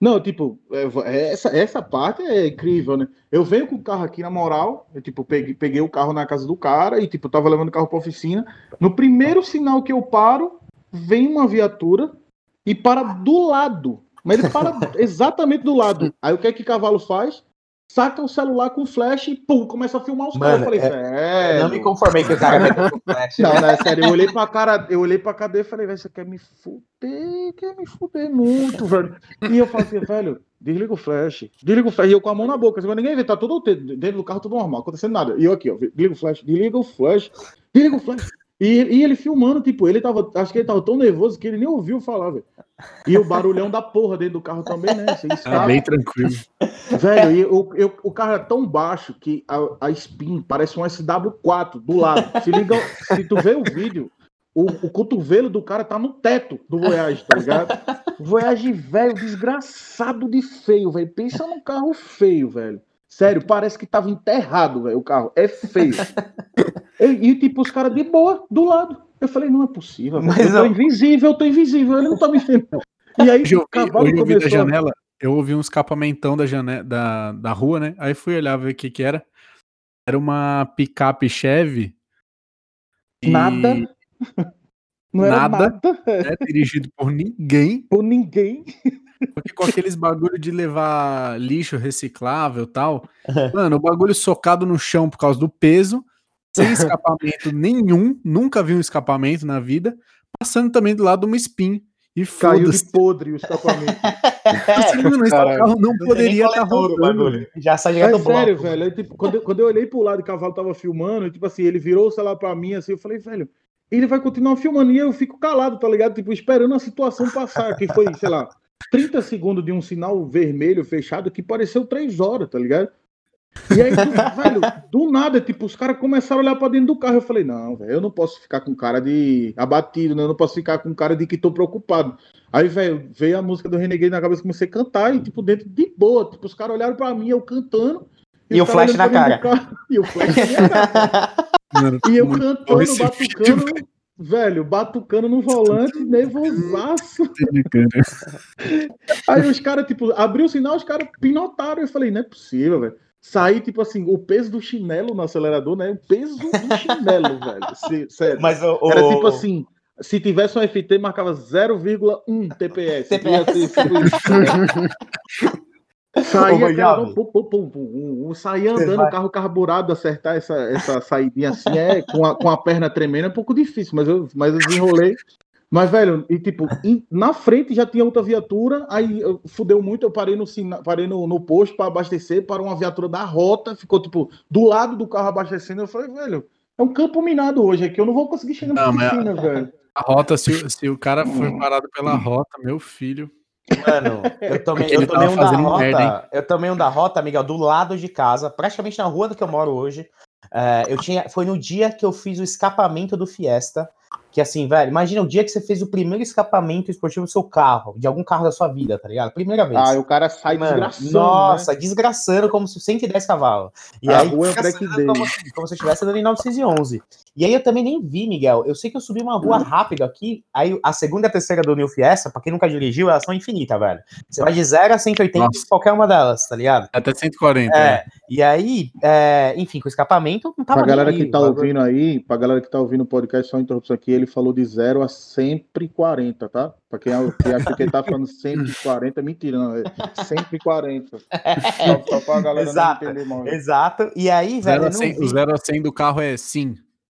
Não, tipo, é, essa, essa parte é incrível, né? Eu venho com o carro aqui, na moral, eu, tipo, peguei, peguei o carro na casa do cara e, tipo, tava levando o carro pra oficina. No primeiro sinal que eu paro, vem uma viatura e para do lado. Mas ele para exatamente do lado. Aí o que é que o cavalo faz? Saca o celular com flash e, pum, começa a filmar os caras. Eu falei, é- velho... não me conformei com o cara com flash. Não, não, é sério, eu olhei pra cara, eu olhei pra cadeia e falei, velho, você quer me fuder, quer me fuder muito, velho. E eu falei assim, velho, desliga o flash, desliga o flash, e eu com a mão na boca, assim, ninguém vê, tá tudo dentro do carro, tudo normal, acontecendo nada. E eu aqui, ó, desliga o flash, desliga o flash, desliga o flash. E, e ele filmando, tipo, ele tava, acho que ele tava tão nervoso que ele nem ouviu falar, velho. E o barulhão da porra dentro do carro também, né? Você Tá escapa. bem tranquilo. Velho, e eu, eu- o carro é tão baixo que a, a spin parece um SW4 do lado. Se liga, se tu vê o vídeo, o, o cotovelo do cara tá no teto do Voyage, tá ligado? Voyage velho, desgraçado de feio, velho. Pensa num carro feio, velho. Sério, parece que tava enterrado, velho, o carro. É feio. E, e, tipo, os caras de boa, do lado. Eu falei, não é possível, velho. Eu tô invisível, eu tô invisível, ele não tá me vendo. E aí, hoje eu vi, hoje eu vi da janela, eu ouvi um escapamentão da, janela, da, da rua, né? Aí fui olhar ver o que que era. Era uma picape Chevy. Nada. Não era nada, nada. Né, dirigido por ninguém. Por ninguém. Porque com aqueles bagulho de levar lixo reciclável e tal, mano, o bagulho socado no chão por causa do peso, sem escapamento nenhum, nunca vi um escapamento na vida, passando também do lado de uma spin. E Caiu de podre o escapamento. mano, esse carro não, poderia estar tá rolando. Já sai direto é sério, velho. Eu, tipo, quando, eu, quando eu olhei pro lado e o cavalo tava filmando, tipo assim, ele virou o celular pra mim, assim, eu falei, velho, ele vai continuar filmando e eu fico calado, tá ligado? Tipo, esperando a situação passar, que foi, sei lá, 30 segundos de um sinal vermelho fechado que pareceu 3 horas, tá ligado? E aí, velho, do nada, tipo, os caras começaram a olhar pra dentro do carro. Eu falei, não, velho, eu não posso ficar com cara de abatido, né? Eu não posso ficar com cara de que tô preocupado. Aí, velho, veio a música do Renegade na cabeça, comecei a cantar e, tipo, dentro de boa. Tipo, os caras olharam pra mim, eu cantando. E, e o flash na cara. E o flash na cara. Mano, e eu cantando, batucando velho, batucando no volante, nervosaço. Aí os caras, tipo, abriu o sinal, os caras pinotaram. Eu falei, não é possível, velho. Saí, tipo assim, o peso do chinelo no acelerador, né? O peso do chinelo, velho. Se, sério. Mas o, Era tipo assim, se tivesse um FT, marcava 0,1 TPS. TPS. Saía, cara, pum, pum, pum, pum, saía andando o carro carburado, acertar essa, essa saidinha assim, é, com, a, com a perna tremendo, é um pouco difícil, mas eu, mas eu desenrolei. Mas, velho, e tipo, na frente já tinha outra viatura, aí fudeu muito, eu parei no, parei no, no posto para abastecer para uma viatura da rota, ficou, tipo, do lado do carro abastecendo, eu falei, velho, é um campo minado hoje aqui, eu não vou conseguir chegar na piscina, velho. A rota, se, se o cara foi parado pela rota, meu filho... Mano, eu tomei, eu tomei um da rota. Merda, eu tomei um da rota, Miguel, do lado de casa, praticamente na rua do que eu moro hoje. É, eu tinha, foi no dia que eu fiz o escapamento do Fiesta. Que assim, velho, imagina o dia que você fez o primeiro escapamento esportivo do seu carro, de algum carro da sua vida, tá ligado? Primeira vez. Ah, o cara sai Mano, desgraçando. Nossa, né? desgraçando como se 110 cavalos. E a aí, rua é como, como se eu estivesse andando em 911. E aí eu também nem vi, Miguel. Eu sei que eu subi uma rua rápido aqui. Aí a segunda e a terceira do New Fiesta, pra quem nunca dirigiu, elas são infinitas, velho. Você vai de 0 a 180 Nossa. qualquer uma delas, tá ligado? Até 140. É. é. E aí, é, enfim, com o escapamento, não tava Pra galera que tá ouvindo aí, pra galera que tá ouvindo o podcast, só uma interrupção aqui, ele falou de 0 a 140, tá? Pra quem, que acha que ele tá falando 140, mentira, não, é 140. Só, só pra galera exato, não entender mal. Exato. E aí, velho. 100, o 0 a 100 do carro é sim.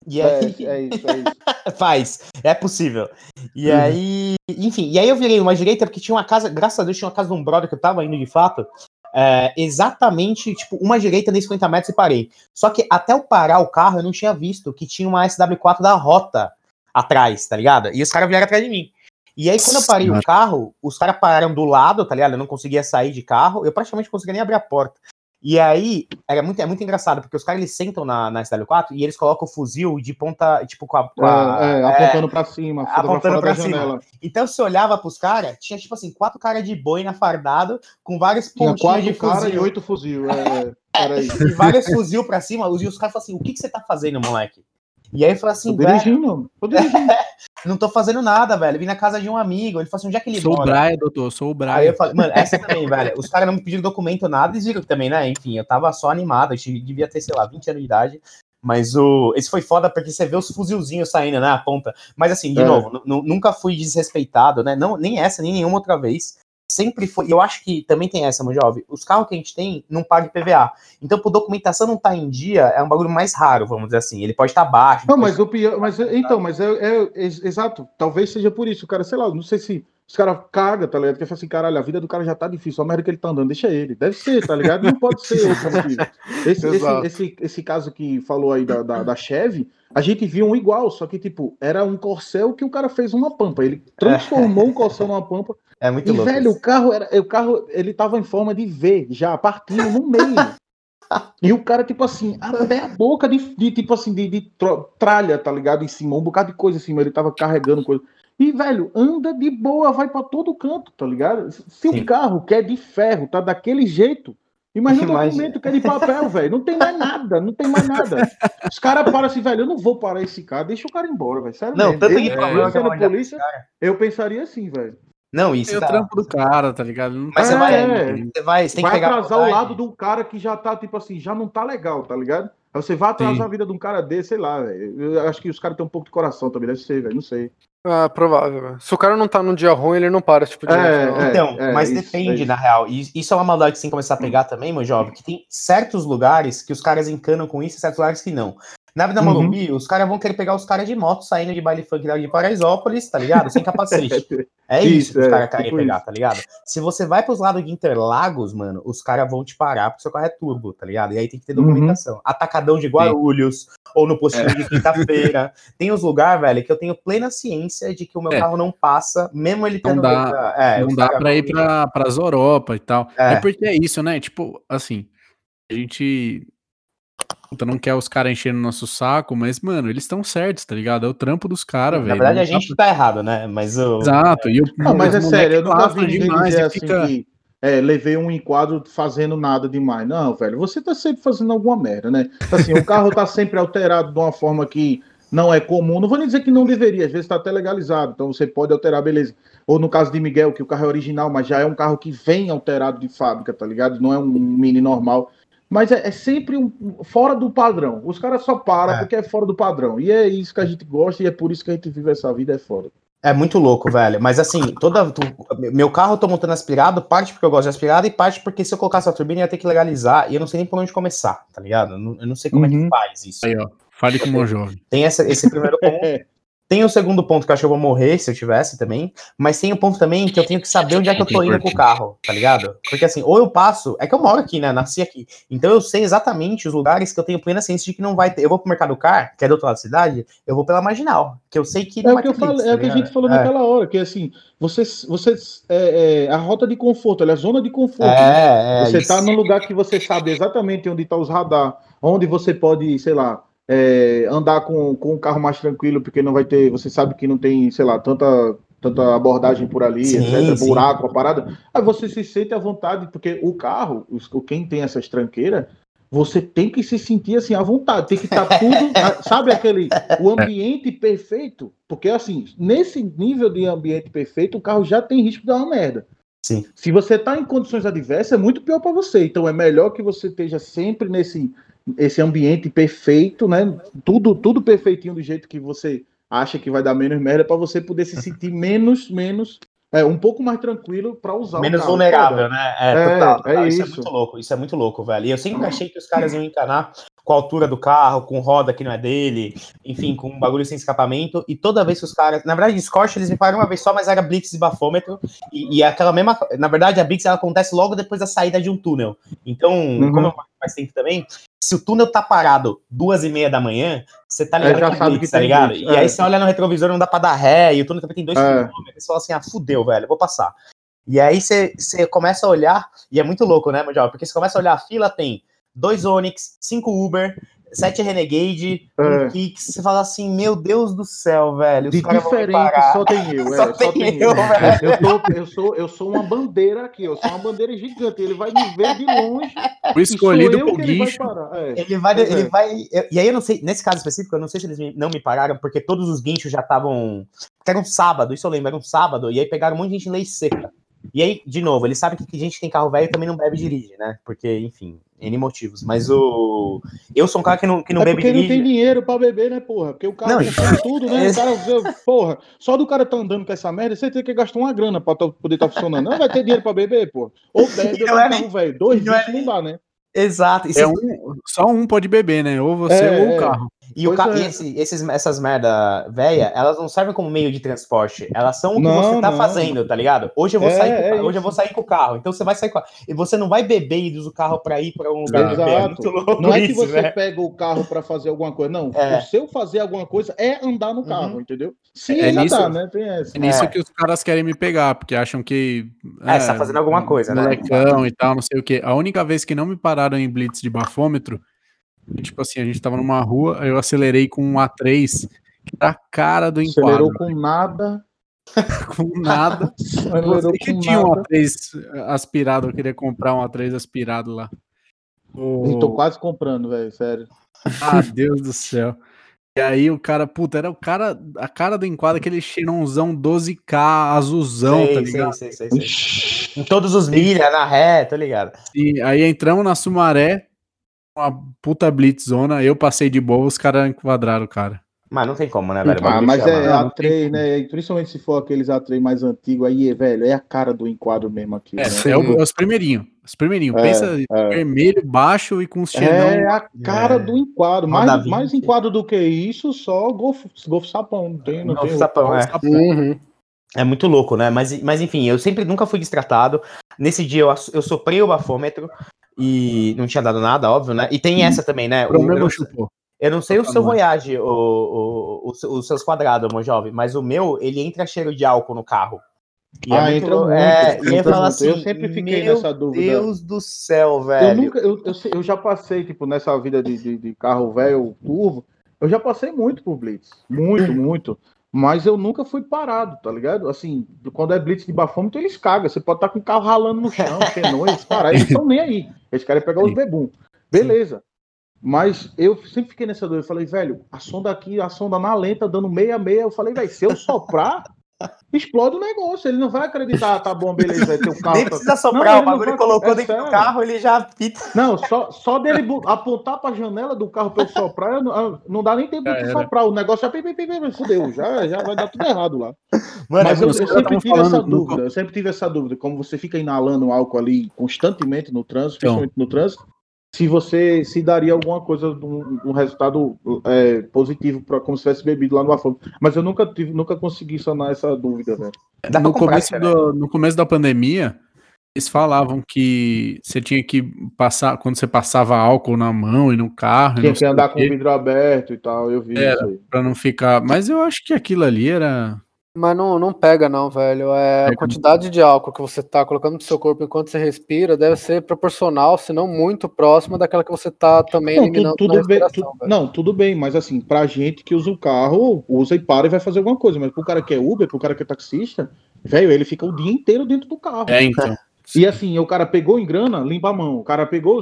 E aí... É, é isso, é isso. Faz, é possível. E uhum. aí, enfim, e aí eu virei uma direita porque tinha uma casa, graças a Deus, tinha uma casa de um brother que eu tava indo de fato, é, exatamente, tipo, uma direita nem 50 metros e parei. Só que até eu parar o carro, eu não tinha visto que tinha uma SW4 da rota atrás, tá ligado? E os caras vieram atrás de mim. E aí, quando eu parei o carro, os caras pararam do lado, tá ligado? Eu não conseguia sair de carro, eu praticamente conseguia nem abrir a porta. E aí, era muito, é muito engraçado, porque os caras eles sentam na, na SW4 e eles colocam o fuzil de ponta, tipo, com a. Com a é, é, apontando é, pra cima, apontando pra cima. Janela. Então, você olhava pros caras, tinha, tipo assim, quatro caras de boi na fardado, com vários pontinhos de fuzil. Cara e oito fuzil, é, é e vários fuzil pra cima, e os caras falam assim: o que, que você tá fazendo, moleque? E aí eu falei assim, tô dirigindo, tô dirigindo. não tô fazendo nada, velho. Vim na casa de um amigo. Ele falou assim, onde é que ele sou mora? Sou o Brian, doutor, sou o Brian. Aí eu falei, mano, essa também, velho. Os caras não me pediram documento, nada, eles viram também, né? Enfim, eu tava só animado, eu devia ter, sei lá, 20 anos de idade. Mas o. Esse foi foda porque você vê os fuzilzinhos saindo, né? A ponta. Mas assim, de é. novo, nunca fui desrespeitado, né? Não, nem essa, nem nenhuma outra vez sempre foi. Eu acho que também tem essa, jovem. Os carros que a gente tem não pagam PVA. Então, por documentação não estar tá em dia, é um bagulho mais raro, vamos dizer assim. Ele pode estar tá baixo. Não, mas o pior. Mas, então, mas é, é, é, exato. Talvez seja por isso. Cara, sei lá, não sei se. Os caras cagam, tá ligado? Que fala assim, caralho, a vida do cara já tá difícil, a merda que ele tá andando, deixa ele. Deve ser, tá ligado? Não pode ser outro motivo. Esse, esse, esse, esse, caso que falou aí da, da, da Chevy, a gente viu um igual, só que, tipo, era um corcel que o cara fez uma pampa. Ele transformou um corcel numa pampa. É muito e, louco. velho, o carro, era, o carro, ele tava em forma de V, já, partindo no meio. e o cara, tipo assim, até a boca de, de tipo assim, de, de tralha, tá ligado? Em cima, um bocado de coisa em cima. Ele tava carregando coisa. E, velho, anda de boa, vai pra todo canto, tá ligado? Se Sim. o carro que é de ferro tá daquele jeito, imagina o Imagina. documento que é de papel, velho. Não tem mais nada, não tem mais nada. Os caras param assim, velho, eu não vou parar esse cara, deixa o cara embora, velho. Sério Não, mesmo. tanto eu, que eu, problema sendo polícia, eu pensaria assim, velho. Não, isso o tá. trampo do cara, tá ligado? Não Mas você É, vai, é. você vai, você tem vai que pegar atrasar o lado do cara que já tá, tipo assim, já não tá legal, tá ligado? Aí você vai atrasar Sim. a vida de um cara desse, sei lá, velho. Eu acho que os caras têm um pouco de coração também, deve ser, velho. Não sei. Ah, provável. velho. Se o cara não tá num dia ruim, ele não para esse tipo de É, gente, não. é. Então, mas isso, depende, é isso. na real. E isso é uma maldade que você tem que começar a pegar também, meu jovem, que tem certos lugares que os caras encanam com isso e certos lugares que não. Na Vida Uhum. Morumbi, os caras vão querer pegar os caras de moto saindo de baile funk de Paraisópolis, tá ligado? Sem capacete. É isso, Isso, que os é, caras querem tipo pegar, isso. tá ligado? Se você vai pros lados de Interlagos, mano, os caras vão te parar porque seu carro é turbo, tá ligado? E aí tem que ter Uhum. documentação. Atacadão de Guarulhos, ou no postinho É. de quinta-feira. Tem os lugares, velho, que eu tenho plena ciência de que o meu É. carro não passa, mesmo ele Não tendo. dá- é, não dá pra ir pra, pras Europa e tal. É. É. porque é isso, né? Tipo, assim, a gente puta, não quer os caras enchendo nosso saco, mas, mano, eles estão certos, tá ligado? É o trampo dos caras, Na velho. verdade, Não a gente tá errado, né? Mas o. Exato. E o, Não, mas é sério, eu nunca vi ninguém demais dizer assim fica- que é, levei um enquadro fazendo nada demais. Não, velho, você tá sempre fazendo alguma merda, né? Assim, o carro tá sempre alterado de uma forma que não é comum. Não vou nem dizer que não deveria, às vezes tá até legalizado, então você pode alterar, beleza. Ou no caso de Miguel, que o carro é original, mas já é um carro que vem alterado de fábrica, tá ligado? Não é um mini normal. Mas é, é sempre um, fora do padrão. Os caras só param É. porque é fora do padrão. E é isso que a gente gosta e é por isso que a gente vive essa vida, é fora. É muito louco, velho. Mas assim, toda. tu- meu carro eu tô montando aspirado, parte porque eu gosto de aspirado e parte porque se eu colocasse a turbina ia ter que legalizar e eu não sei nem por onde começar, tá ligado? Eu não, eu não sei como é que Uhum. faz isso. Aí, ó. Fale com o meu jovem. Tem essa- esse primeiro ponto. Tem o segundo ponto que eu acho que eu vou morrer se eu tivesse também. Mas tem o ponto também que eu tenho que saber onde é que eu tô indo com o carro, tá ligado? Porque assim, ou eu passo. É que eu moro aqui, né? Nasci aqui. Então eu sei exatamente os lugares que eu tenho plena ciência de que não vai ter. Eu vou pro Mercado Car, que é do outro lado da cidade, eu vou pela marginal. Que eu sei que É não o vai que eu falei, é tá o que a gente falou É. naquela hora, que assim, você, você é, é, a rota de conforto, ela é a zona de conforto. né? É, é. você isso. tá num lugar que você sabe exatamente onde tá os radar, onde você pode, sei lá, é, andar com, com o carro mais tranquilo, porque não vai ter, você sabe que não tem, sei lá, tanta, tanta abordagem por ali, Sim, etc, sim. buraco, a parada. Aí você se sente à vontade, porque o carro, os- quem tem essas tranqueiras, você tem que se sentir assim à vontade, tem que estar tudo, a- sabe aquele o ambiente perfeito, porque assim, nesse nível de ambiente perfeito, o carro já tem risco de dar uma merda. Sim. Se você está em condições adversas, é muito pior para você. Então é melhor que você esteja sempre nesse esse ambiente perfeito, né? Tudo tudo perfeitinho do jeito que você acha que vai dar menos merda para você poder se sentir menos menos é, um pouco mais tranquilo para usar Menos vulnerável, né? É, É, total, é total. Isso. é isso. muito louco, isso é muito louco, velho. E eu sempre achei que os caras iam encanar com a altura do carro, com roda que não é dele, enfim, com um bagulho sem escapamento. E toda vez que os caras. Na verdade, Scorch eles me pararam uma vez só, mas era Blitz e bafômetro. E, e é aquela mesma. Na verdade, a Blitz ela acontece logo depois da saída de um túnel. Então, Uhum. como eu faz tempo também, se o túnel tá parado duas e meia da manhã, você tá ligado já é sabe Blitz, que tá ligado? Blitz, E aí é. você olha no retrovisor, não dá pra dar ré, e o túnel também tem dois É. quilômetros. Você fala assim, ah, fudeu, velho, vou passar. E aí você, você começa a olhar, e é muito louco, né, Mundial? Porque você começa a olhar, a fila tem dois Onix, cinco Uber, sete Renegade, É. um Kicks. Você fala assim, meu Deus do céu, velho. De os caras vão me diferente, parar. só tem eu. É, Só só, tem tem, eu, eu. velho. Eu, tô- eu sou, eu sou uma bandeira aqui, eu sou uma bandeira gigante. Ele vai me ver de longe. O escolhido pro que ele parar. É. Ele vai, Pois ele é. vai. eu- E aí eu não sei, nesse caso específico, eu não sei se eles me- não me pararam, porque todos os guinchos já estavam. Porque era um sábado, isso eu lembro, era um sábado, e aí pegaram um monte de gente em lei seca. E aí, de novo, eles sabem que gente que tem carro velho também não bebe e dirige, né? Porque, enfim, N motivos. Mas o. Eu sou um cara que não, que não é bebe porque não dirige. tem dinheiro pra beber, né, porra? Porque o cara Não, consome tudo, né? O cara, vê, porra, só do cara tá andando com essa merda, você tem que gastar uma grana pra tá- poder estar funcionando. Não vai ter dinheiro pra beber, porra. Ou bebe, ou Não é carro velho. Dois não é não dá, né? Exato. E, É um, só um pode beber, né? Ou você É, ou o é. carro. E o ca- é. e esse- esses, essas merda velha, elas não servem como meio de transporte. Elas são o que Não, você tá não. fazendo, tá ligado? Hoje eu vou É, sair com, o é ca- hoje eu vou sair com o carro. Então você vai sair com a... E você não vai beber e usa o carro pra ir pra um lugar. É Exato. muito louco Não é que isso, você né? pega o carro pra fazer alguma coisa, não. É. O seu fazer alguma coisa é andar no carro, Uhum. entendeu? É ainda nisso- dá, né? Tem essa. É nisso É. que os caras querem me pegar, porque acham que. É, você tá fazendo alguma coisa, né? molecão e tal, não sei o quê. A única vez que não me pararam em blitz de bafômetro, tipo assim, a gente tava numa rua, eu acelerei com um A3, que era a cara do enquadro. Acelerou com nada. com nada. Você que com tinha um nada. A3 aspirado, eu queria comprar um A3 aspirado lá. Eu tô quase comprando, velho, sério. Ah, Deus do céu. E aí o cara, puta, era o cara, a cara do enquadro, aquele cheirãozão 12K azulzão, Sei, tá sei, ligado? sei, sei, sei. Em todos os milha, na ré, tô ligado. E aí entramos na Sumaré, uma puta blitzona, eu passei de boa, os caras enquadraram o cara. Mas não tem como, né, velho? Ah, mas é tem A3, como. né? Principalmente se for aqueles A3 mais antigos, aí, velho, é a cara do enquadro mesmo aqui. É, né? é, o- é os primeirinhos. Os primeirinhos. É, Pensa é. vermelho, baixo e com os cheirão. É a cara É. do enquadro. Mais, 20. mais enquadro do que isso, só golfe, golfe sapão. Não tem, não Golfe tem sapão, é. Uhum. É muito louco, né? Mas, mas enfim, eu sempre nunca fui destratado. Nesse dia eu, eu soprei o bafômetro e não tinha dado nada, óbvio, né? E tem essa também, né? O eu, não, chupou. eu não sei o seu bom. Voyage, o, o, o- os seus quadrados, meu jovem, mas o meu, ele entra cheiro de álcool no carro. E Ah, muito entra muito, é, entra eu muito. assim, Eu sempre fiquei nessa dúvida. Deus do céu, Eu, velho. nunca, eu, eu, eu já passei, tipo, nessa vida de, de, de carro velho, turbo, eu já passei muito por Blitz. Muito, muito. Mas eu nunca fui parado, tá ligado? Assim, quando é Blitz de bafômetro, eles cagam. Você pode estar com o carro ralando no chão, xenões, cara, eles estão nem aí. Eles querem pegar os bebum. Beleza. Mas eu sempre fiquei nessa dúvida. Eu falei, velho, a sonda aqui, a sonda na lenta, dando meia-meia. Eu falei, velho, se eu soprar, explode o negócio. Ele não vai acreditar, "Ah, tá bom, beleza, aí teu carro. Nem precisa Não, soprar, ele o não bagulho vai- colocou é dentro do sério. carro, ele já pita. Não, só, só dele apontar pra janela do carro pra eu soprar, eu não, não dá nem tempo Já de era. soprar. O negócio já, pi, fudeu, já, já vai dar tudo errado lá. Mano, Mas é eu, eu sempre tive essa falando dúvida, eu sempre tive essa dúvida. Como você fica inalando álcool ali constantemente no trânsito, Então. principalmente no trânsito, se você se daria alguma coisa, um, um resultado é, positivo, pra, como se tivesse bebido lá no afômetro. Mas eu nunca tive, nunca consegui sanar essa dúvida, velho. Dá no, começo cara. do, no começo da pandemia, eles falavam que você tinha que passar, quando você passava álcool na mão e no carro, Tinha não que andar com o vidro aberto e tal, eu vi Era. isso aí. pra não ficar. Mas eu acho que aquilo ali era. Mas não, não pega, não, velho. É, a quantidade de álcool que você tá colocando no seu corpo enquanto você respira deve ser proporcional, se não muito próxima daquela que você tá também Não, eliminando tudo, na tudo bem, tu- não, tudo bem, mas assim, pra gente que usa o carro, usa e para e vai fazer alguma coisa, mas pro cara que é Uber, pro cara que é taxista, velho, ele fica o dia inteiro dentro do carro. É, então. E assim, o cara pegou em grana, limpa a mão. O cara pegou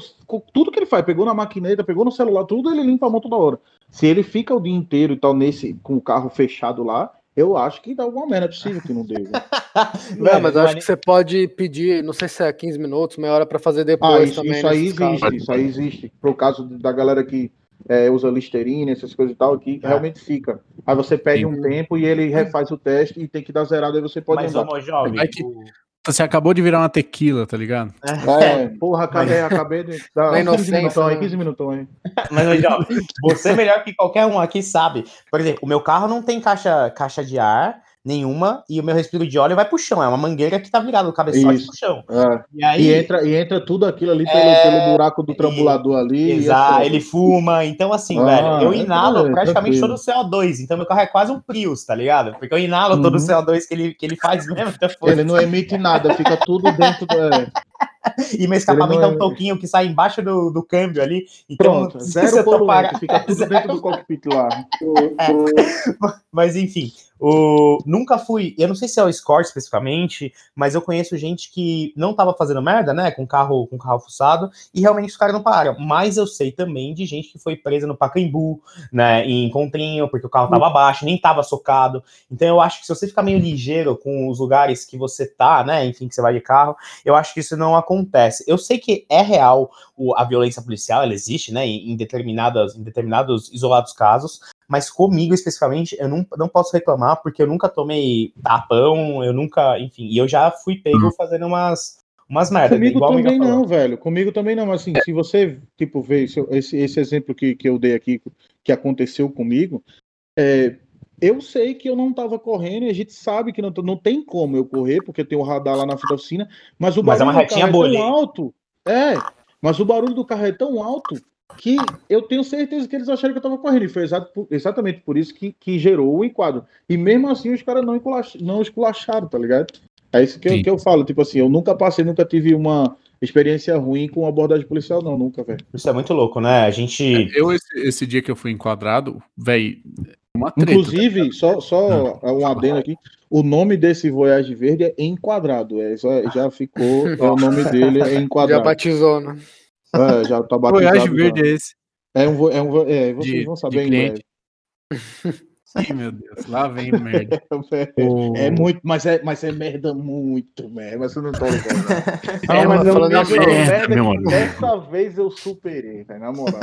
tudo que ele faz, pegou na maquineta, pegou no celular, tudo, ele limpa a mão toda hora. Se ele fica o dia inteiro e tal nesse com o carro fechado lá, eu acho que dá alguma merda, é possível que não dê. velho. Não, mas eu acho que você pode pedir, não sei se é 15 minutos, meia hora pra fazer depois Ah, isso, também. isso aí casos. existe, isso aí existe. Pro caso da galera que é, usa Listerine, essas coisas e tal, que É. realmente fica. Aí você pede Sim. um tempo e ele refaz o teste e tem que dar zerado, aí você pode Mas, andar. meu jovem, o- Você acabou de virar uma tequila, tá ligado? É, porra, acabei, acabei de. Dá Na 15 inocência, minutão aí, né? 15 minutão aí. Mas, jovem, você é melhor que qualquer um aqui sabe. Por exemplo, o meu carro não tem caixa, caixa de ar nenhuma e o meu respiro de óleo vai pro chão. É uma mangueira que tá virada, o cabeçote Isso. pro chão. É. E aí, E entra, e entra tudo aquilo ali pelo, É, pelo buraco do trambulador ali. Exato, ele fuma. Então, assim, Ah, velho, eu é, inalo é, praticamente todo o CO2. Então, meu carro é quase um Prius, tá ligado? Porque eu inalo todo o Uhum. CO2 que ele, que ele faz mesmo. Então, Ele não emite nada, fica tudo dentro do. é. E meu escapamento é um é- toquinho que sai embaixo do, do câmbio ali. Então, Pronto, zero poluente, fica tudo Zero dentro do cockpit lá. Mas enfim, o... nunca fui. Eu não sei se é o Escort especificamente, mas eu conheço gente que não tava fazendo merda, né? Com carro, com carro fuçado, e realmente os caras não pararam. Mas eu sei também de gente que foi presa no Pacaembu, né? Em Encontrinho, porque o carro tava baixo, nem tava socado. Então eu acho que se você ficar meio ligeiro com os lugares que você tá, né? Enfim, que você vai de carro, eu acho que isso não acontece. Eu sei que é real o- a violência policial, ela existe, né? Em determinadas, em determinados isolados casos. Mas comigo especificamente, eu não, não posso reclamar, porque eu nunca tomei tapão, eu nunca, enfim, e eu já fui pego fazendo umas, umas merdas. Comigo também não, velho. Comigo também não. Assim, se você, tipo, ver esse, esse, esse exemplo que, que eu dei aqui, que aconteceu comigo, é, eu sei que eu não tava correndo e a gente sabe que não, não tem como eu correr, porque tem o radar lá na frente da oficina, mas o Mas é barulho do carro é tão hein? alto. É, mas o barulho do carro é tão alto que eu tenho certeza que eles acharam que eu tava correndo. E foi exatamente por isso que, que gerou o enquadro. E mesmo assim os caras não, esculach- não esculacharam, tá ligado? É isso que eu, que eu falo. Tipo assim, eu nunca passei, nunca tive uma experiência ruim com abordagem policial, não, nunca, velho. Isso é muito louco, né? A gente. Eu, esse, esse dia que eu fui enquadrado, velho, treta. Inclusive, só, só um adendo aqui, o nome desse Voyage Verde é Enquadrado. É, já, já ficou, é, o nome dele é Já Enquadrado. batizou, né? É, já tá batizado. Voyage verde já. é esse. É um, é um, é, vocês De- vão saber em cliente. breve. Ih, meu Deus, lá vem merda. O- É muito, mas é, mas é merda muito, merda. Mas eu não tô ligado. não. É, mas mas é um falando nível assim, é, merda meu amigo. dessa vez eu superei, velho, na moral.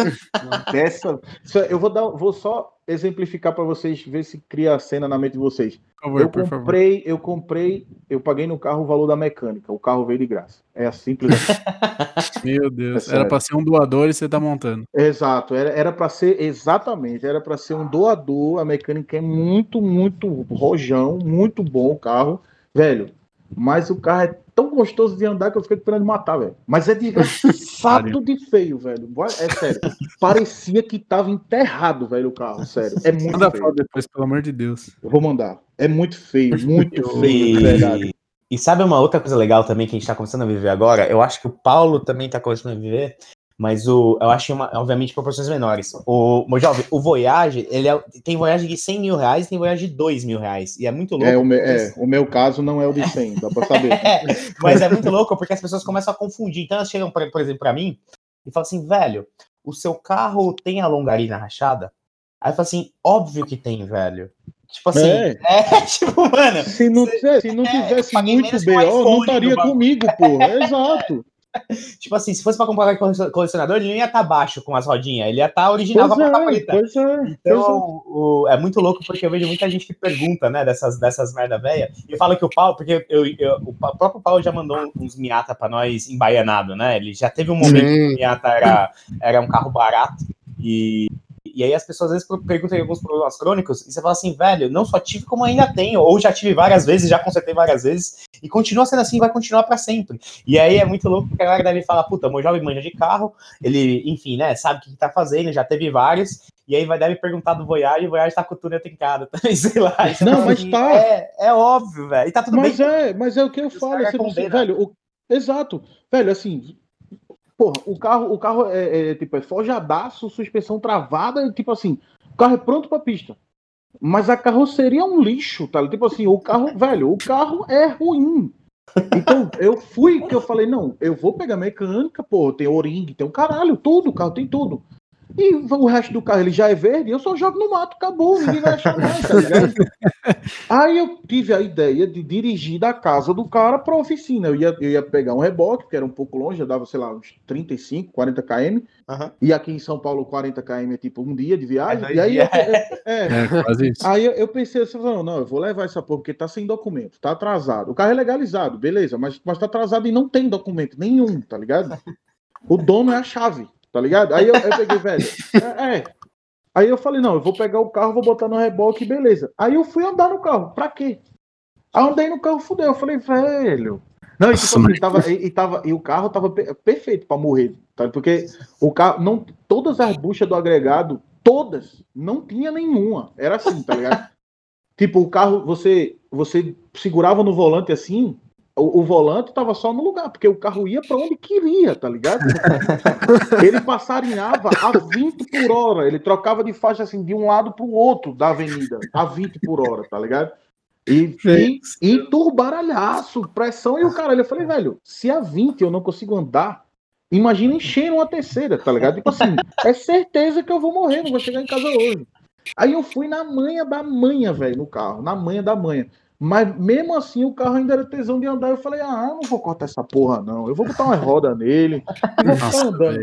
Dessa, é- eu vou dar, vou só exemplificar para vocês ver se cria a cena na mente de vocês. Por favor, Eu por favor. comprei, eu comprei, eu paguei no carro o valor da mecânica. O carro veio de graça. É simples assim. Meu Deus, É era pra ser um doador e você tá montando. Exato, era era para ser exatamente, era para ser um doador. A mecânica é muito, muito rojão, muito bom o carro, velho. Mas o carro é tão gostoso de andar que eu fiquei esperando matar, velho. Mas é desgraçado de feio, velho. É sério. Parecia que tava enterrado, velho, o carro, sério. É muito Manda feio. foto depois, pelo amor de Deus. Eu vou mandar. É muito feio, muito feio, de verdade. E, e sabe uma outra coisa legal também que a gente tá começando a viver agora? Eu acho que o Paulo também tá começando a viver, mas o, eu acho, uma, obviamente, proporções menores. O, meu jovem, o Voyage, ele é- tem Voyage de 100 mil reais e tem Voyage de 2 mil reais. E é muito louco. É, o, me- é, o meu caso não é o de 100, dá pra saber. mas é muito louco porque as pessoas começam a confundir. Então elas chegam, por, por exemplo, pra mim e falam assim, velho, o seu carro tem a longarina rachada? Aí eu falo assim, óbvio que tem, velho. Tipo assim, É. é, tipo, mano, Se não, se não É, eu tivesse paguei muito BO, não estaria comigo, porra. Exato. tipo assim, se fosse pra comprar com colecionador, ele não ia estar baixo com as rodinhas, ele ia estar original Pois com a é, preta. é. pois é. Então, o- é muito louco porque eu vejo muita gente que pergunta, né, dessas, dessas merda velha. E eu falo que o Paulo, porque eu, eu- o próprio Paulo já mandou uns Miata pra nós embaianado, né? Ele já teve um momento que o Sim. Miata era, era um carro barato. E, e aí as pessoas às vezes perguntam em alguns problemas crônicos e você fala assim, velho, não só tive como ainda tenho, ou já tive várias vezes, já consertei várias vezes, e continua sendo assim, vai continuar pra sempre. E aí é muito louco porque a galera deve falar, puta, meu jovem manja de carro, ele, enfim, né, sabe o que, que tá fazendo, já teve vários, e aí vai deve perguntar do Voyage, o Voyage tá com o túnel trincado também, sei lá. E você Não, mas assim, tá. É, é óbvio, velho. E tá tudo Mas bem. é, mas é o que eu falo. você, condenam. velho, o- exato. Velho, assim, porra, o carro, o carro é, é, tipo, é forjadaço, suspensão travada, tipo assim, o carro é pronto pra pista. Mas a carroceria é um lixo, tá? Tipo assim, o carro, velho, o carro é ruim. Então, eu fui que eu falei, não, eu vou pegar mecânica, pô, tem o-ring, tem o caralho, tudo, o carro tem tudo. E o resto do carro ele já é verde, eu só jogo no mato, acabou, ninguém vai achar mais, tá ligado? Aí eu tive a ideia de dirigir da casa do cara pra oficina. Eu ia, eu ia pegar um reboque, que era um pouco longe, eu dava, sei lá, uns 35, 40 km. Aham. E aqui em São Paulo, 40 km é tipo um dia de viagem. É e aí eu, é, É, quase isso. Aí eu, eu pensei assim, não, não, eu vou levar essa porra, porque tá sem documento, tá atrasado. O carro é legalizado, beleza, mas, mas tá atrasado e não tem documento nenhum, tá ligado? O dono é a chave, tá ligado? Aí eu, eu peguei, velho, é, é. Aí eu falei, não, eu vou pegar o carro, vou botar no reboque, beleza. Aí eu fui andar no carro, pra quê? Aí andei no carro, fudeu, eu falei, velho. Não, e, tipo assim, tava, e, e tava, e o carro tava pe- perfeito pra morrer, tá? Porque o carro, não, todas as buchas do agregado, todas, não tinha nenhuma. Era assim, tá ligado? Tipo, o carro, você, você segurava no volante assim, o, o volante tava só no lugar, porque o carro ia pra onde queria, tá ligado? ele passarinhava a 20 por hora, ele trocava de faixa assim, de um lado pro outro da avenida, a 20 por hora, tá ligado? E, e, e turbaralhaço, pressão e o caralho. Eu falei, velho, se a 20 eu não consigo andar, imagina enchendo uma terceira, tá ligado? Tipo assim, é certeza que eu vou morrer, não vou chegar em casa hoje. Aí eu fui na manha da manha, velho, no carro, na manha da manha. Mas mesmo assim o carro ainda era tesão de andar. Eu falei, ah, eu não vou cortar essa porra, não. Eu vou botar uma roda nele e Nossa, andando.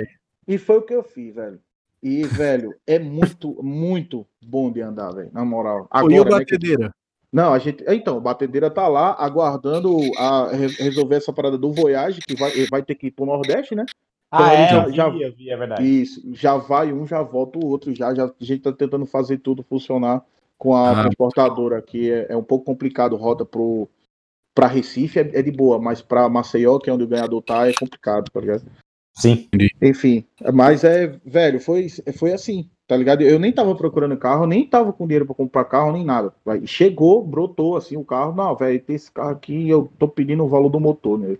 E foi o que eu fiz, velho. E, velho, é muito, muito bom de andar, velho. Na moral. Pô, e o Agora, né, que- batedeira? Não, a gente. Então, a batedeira tá lá aguardando a re- resolver essa parada do Voyage, que vai, vai ter que ir pro Nordeste, né? Então, Ah, é, já- eu vi, já- vi, é verdade. Isso. Já vai um, já volta o outro. Já, já a gente tá tentando fazer tudo funcionar com a Ah, transportadora aqui. É, é um pouco complicado. Rota pro. Pra Recife é, é de boa, mas pra Maceió, que é onde o ganhador tá, é complicado, tá ligado? Sim. Enfim, mas é, velho, foi, foi assim, tá ligado? Eu nem tava procurando carro, nem tava com dinheiro pra comprar carro, nem nada. Vai, chegou, brotou assim o carro, não, velho, tem esse carro aqui, eu tô pedindo o valor do motor nele.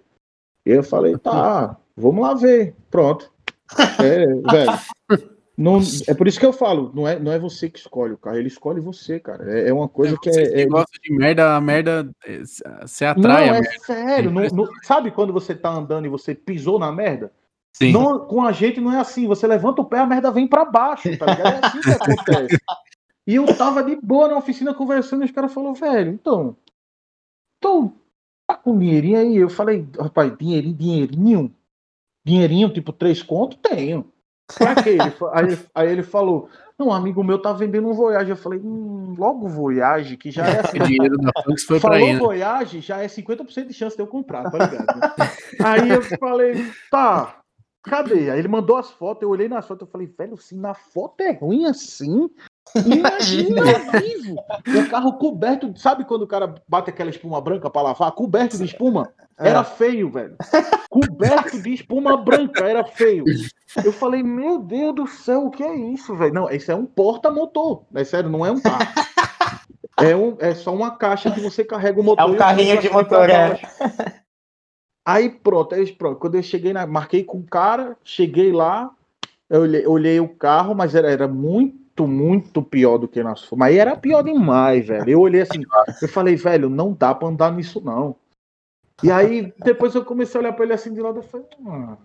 E eu falei, tá, vamos lá ver. Pronto. É, velho. Não, é por isso que eu falo, não é, não é você que escolhe o carro, ele escolhe você, cara. É, é uma coisa que Você é. que é- gosta de merda, a merda. Você Não, atrai a é merda. sério. não- não- sabe quando você tá andando e você pisou na merda? Sim. Não, com a gente não é assim. Você levanta o pé, a merda vem pra baixo, tá ligado? É assim que acontece. E eu tava de boa na oficina conversando e os caras falaram, velho, então. Então, tá com dinheirinho aí? Eu falei, rapaz, dinheirinho, dinheirinho? Dinheirinho, tipo, três conto? Tenho. Pra quê? Ele aí, ele- aí ele falou, não, um amigo meu tá vendendo um Voyage. Eu falei, hum, logo Voyage, que já é assim. O dinheiro da Punks foi pra Falou aí, né? Voyage, já é 50% de chance de eu comprar, tá ligado? né? Aí eu falei, tá, cadê? Aí ele mandou as fotos, eu olhei nas fotos, eu falei, velho, se na foto é ruim assim, imagina vivo. O carro coberto, sabe quando o cara bate aquela espuma branca pra lavar? Coberto de espuma. Era feio, velho. Coberto de espuma branca, era feio. Eu falei, meu Deus do céu, o que é isso, velho? Não, isso é um porta-motor. É sério, não é um carro. É, um, é só uma caixa que você carrega o motor. É um carrinho de motor, é. Aí pronto, aí pronto. Quando eu cheguei na. Marquei com o cara, cheguei lá, eu olhei, olhei o carro, mas era, era muito, muito pior do que nós fomos. Mas era pior demais, velho. Eu olhei assim, eu falei, velho, não dá pra andar nisso, não. E aí, depois eu comecei a olhar pra ele assim de lado, eu falei, ah,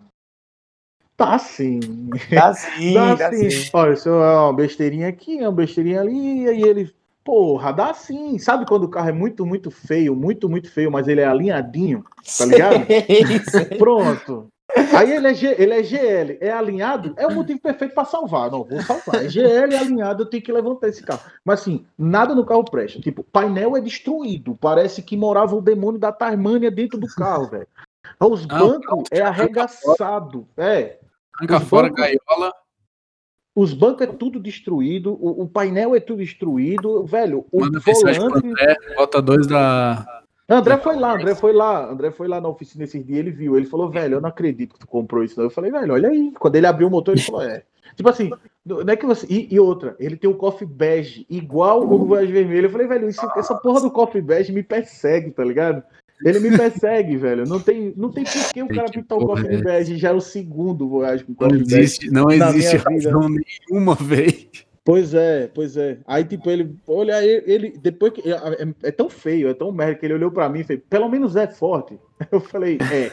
tá sim. Tá sim, Dá tá sim. sim. Olha, isso é uma besteirinha aqui, é uma besteirinha ali, e aí ele, porra, dá sim. Sabe quando o carro é muito, muito feio, muito, muito feio, mas ele é alinhadinho? Tá ligado? Sei. Pronto. Aí ele é, G- ele é GL, é alinhado, é o motivo perfeito para salvar. Não, vou salvar. É GL é alinhado, eu tenho que levantar esse carro. Mas assim, nada no carro presta. Tipo, painel é destruído. Parece que morava o demônio da Tasmânia dentro do carro, velho. Os Não, bancos é arregaçado. É. Arranca fora, bancos- gaiola. Os bancos é tudo destruído, o, o painel é tudo destruído, velho. O Manda volante. Bota dois da. André foi lá, André foi lá, André foi lá na oficina esses dias, ele viu, ele falou, velho, eu não acredito que tu comprou isso. não. Eu falei, velho, olha aí. Quando ele abriu o motor, ele falou, é. Tipo assim, não é que você. E, e outra, ele tem o coffee bege, igual o Voyage Vermelho. Eu falei, velho, isso- essa porra do coffee bege me persegue, tá ligado? Ele me persegue, velho. Não tem, não tem por que o cara pintar o coffee é bege. Já é o segundo Voyage com Não coffee bege. existe, não existe minha vida. razão nenhuma, velho. Pois é, pois é. Aí, tipo, ele, olha, ele, ele- depois que. É, é- é tão feio, é tão merda que ele olhou pra mim e fez, pelo menos é forte. Eu falei, é.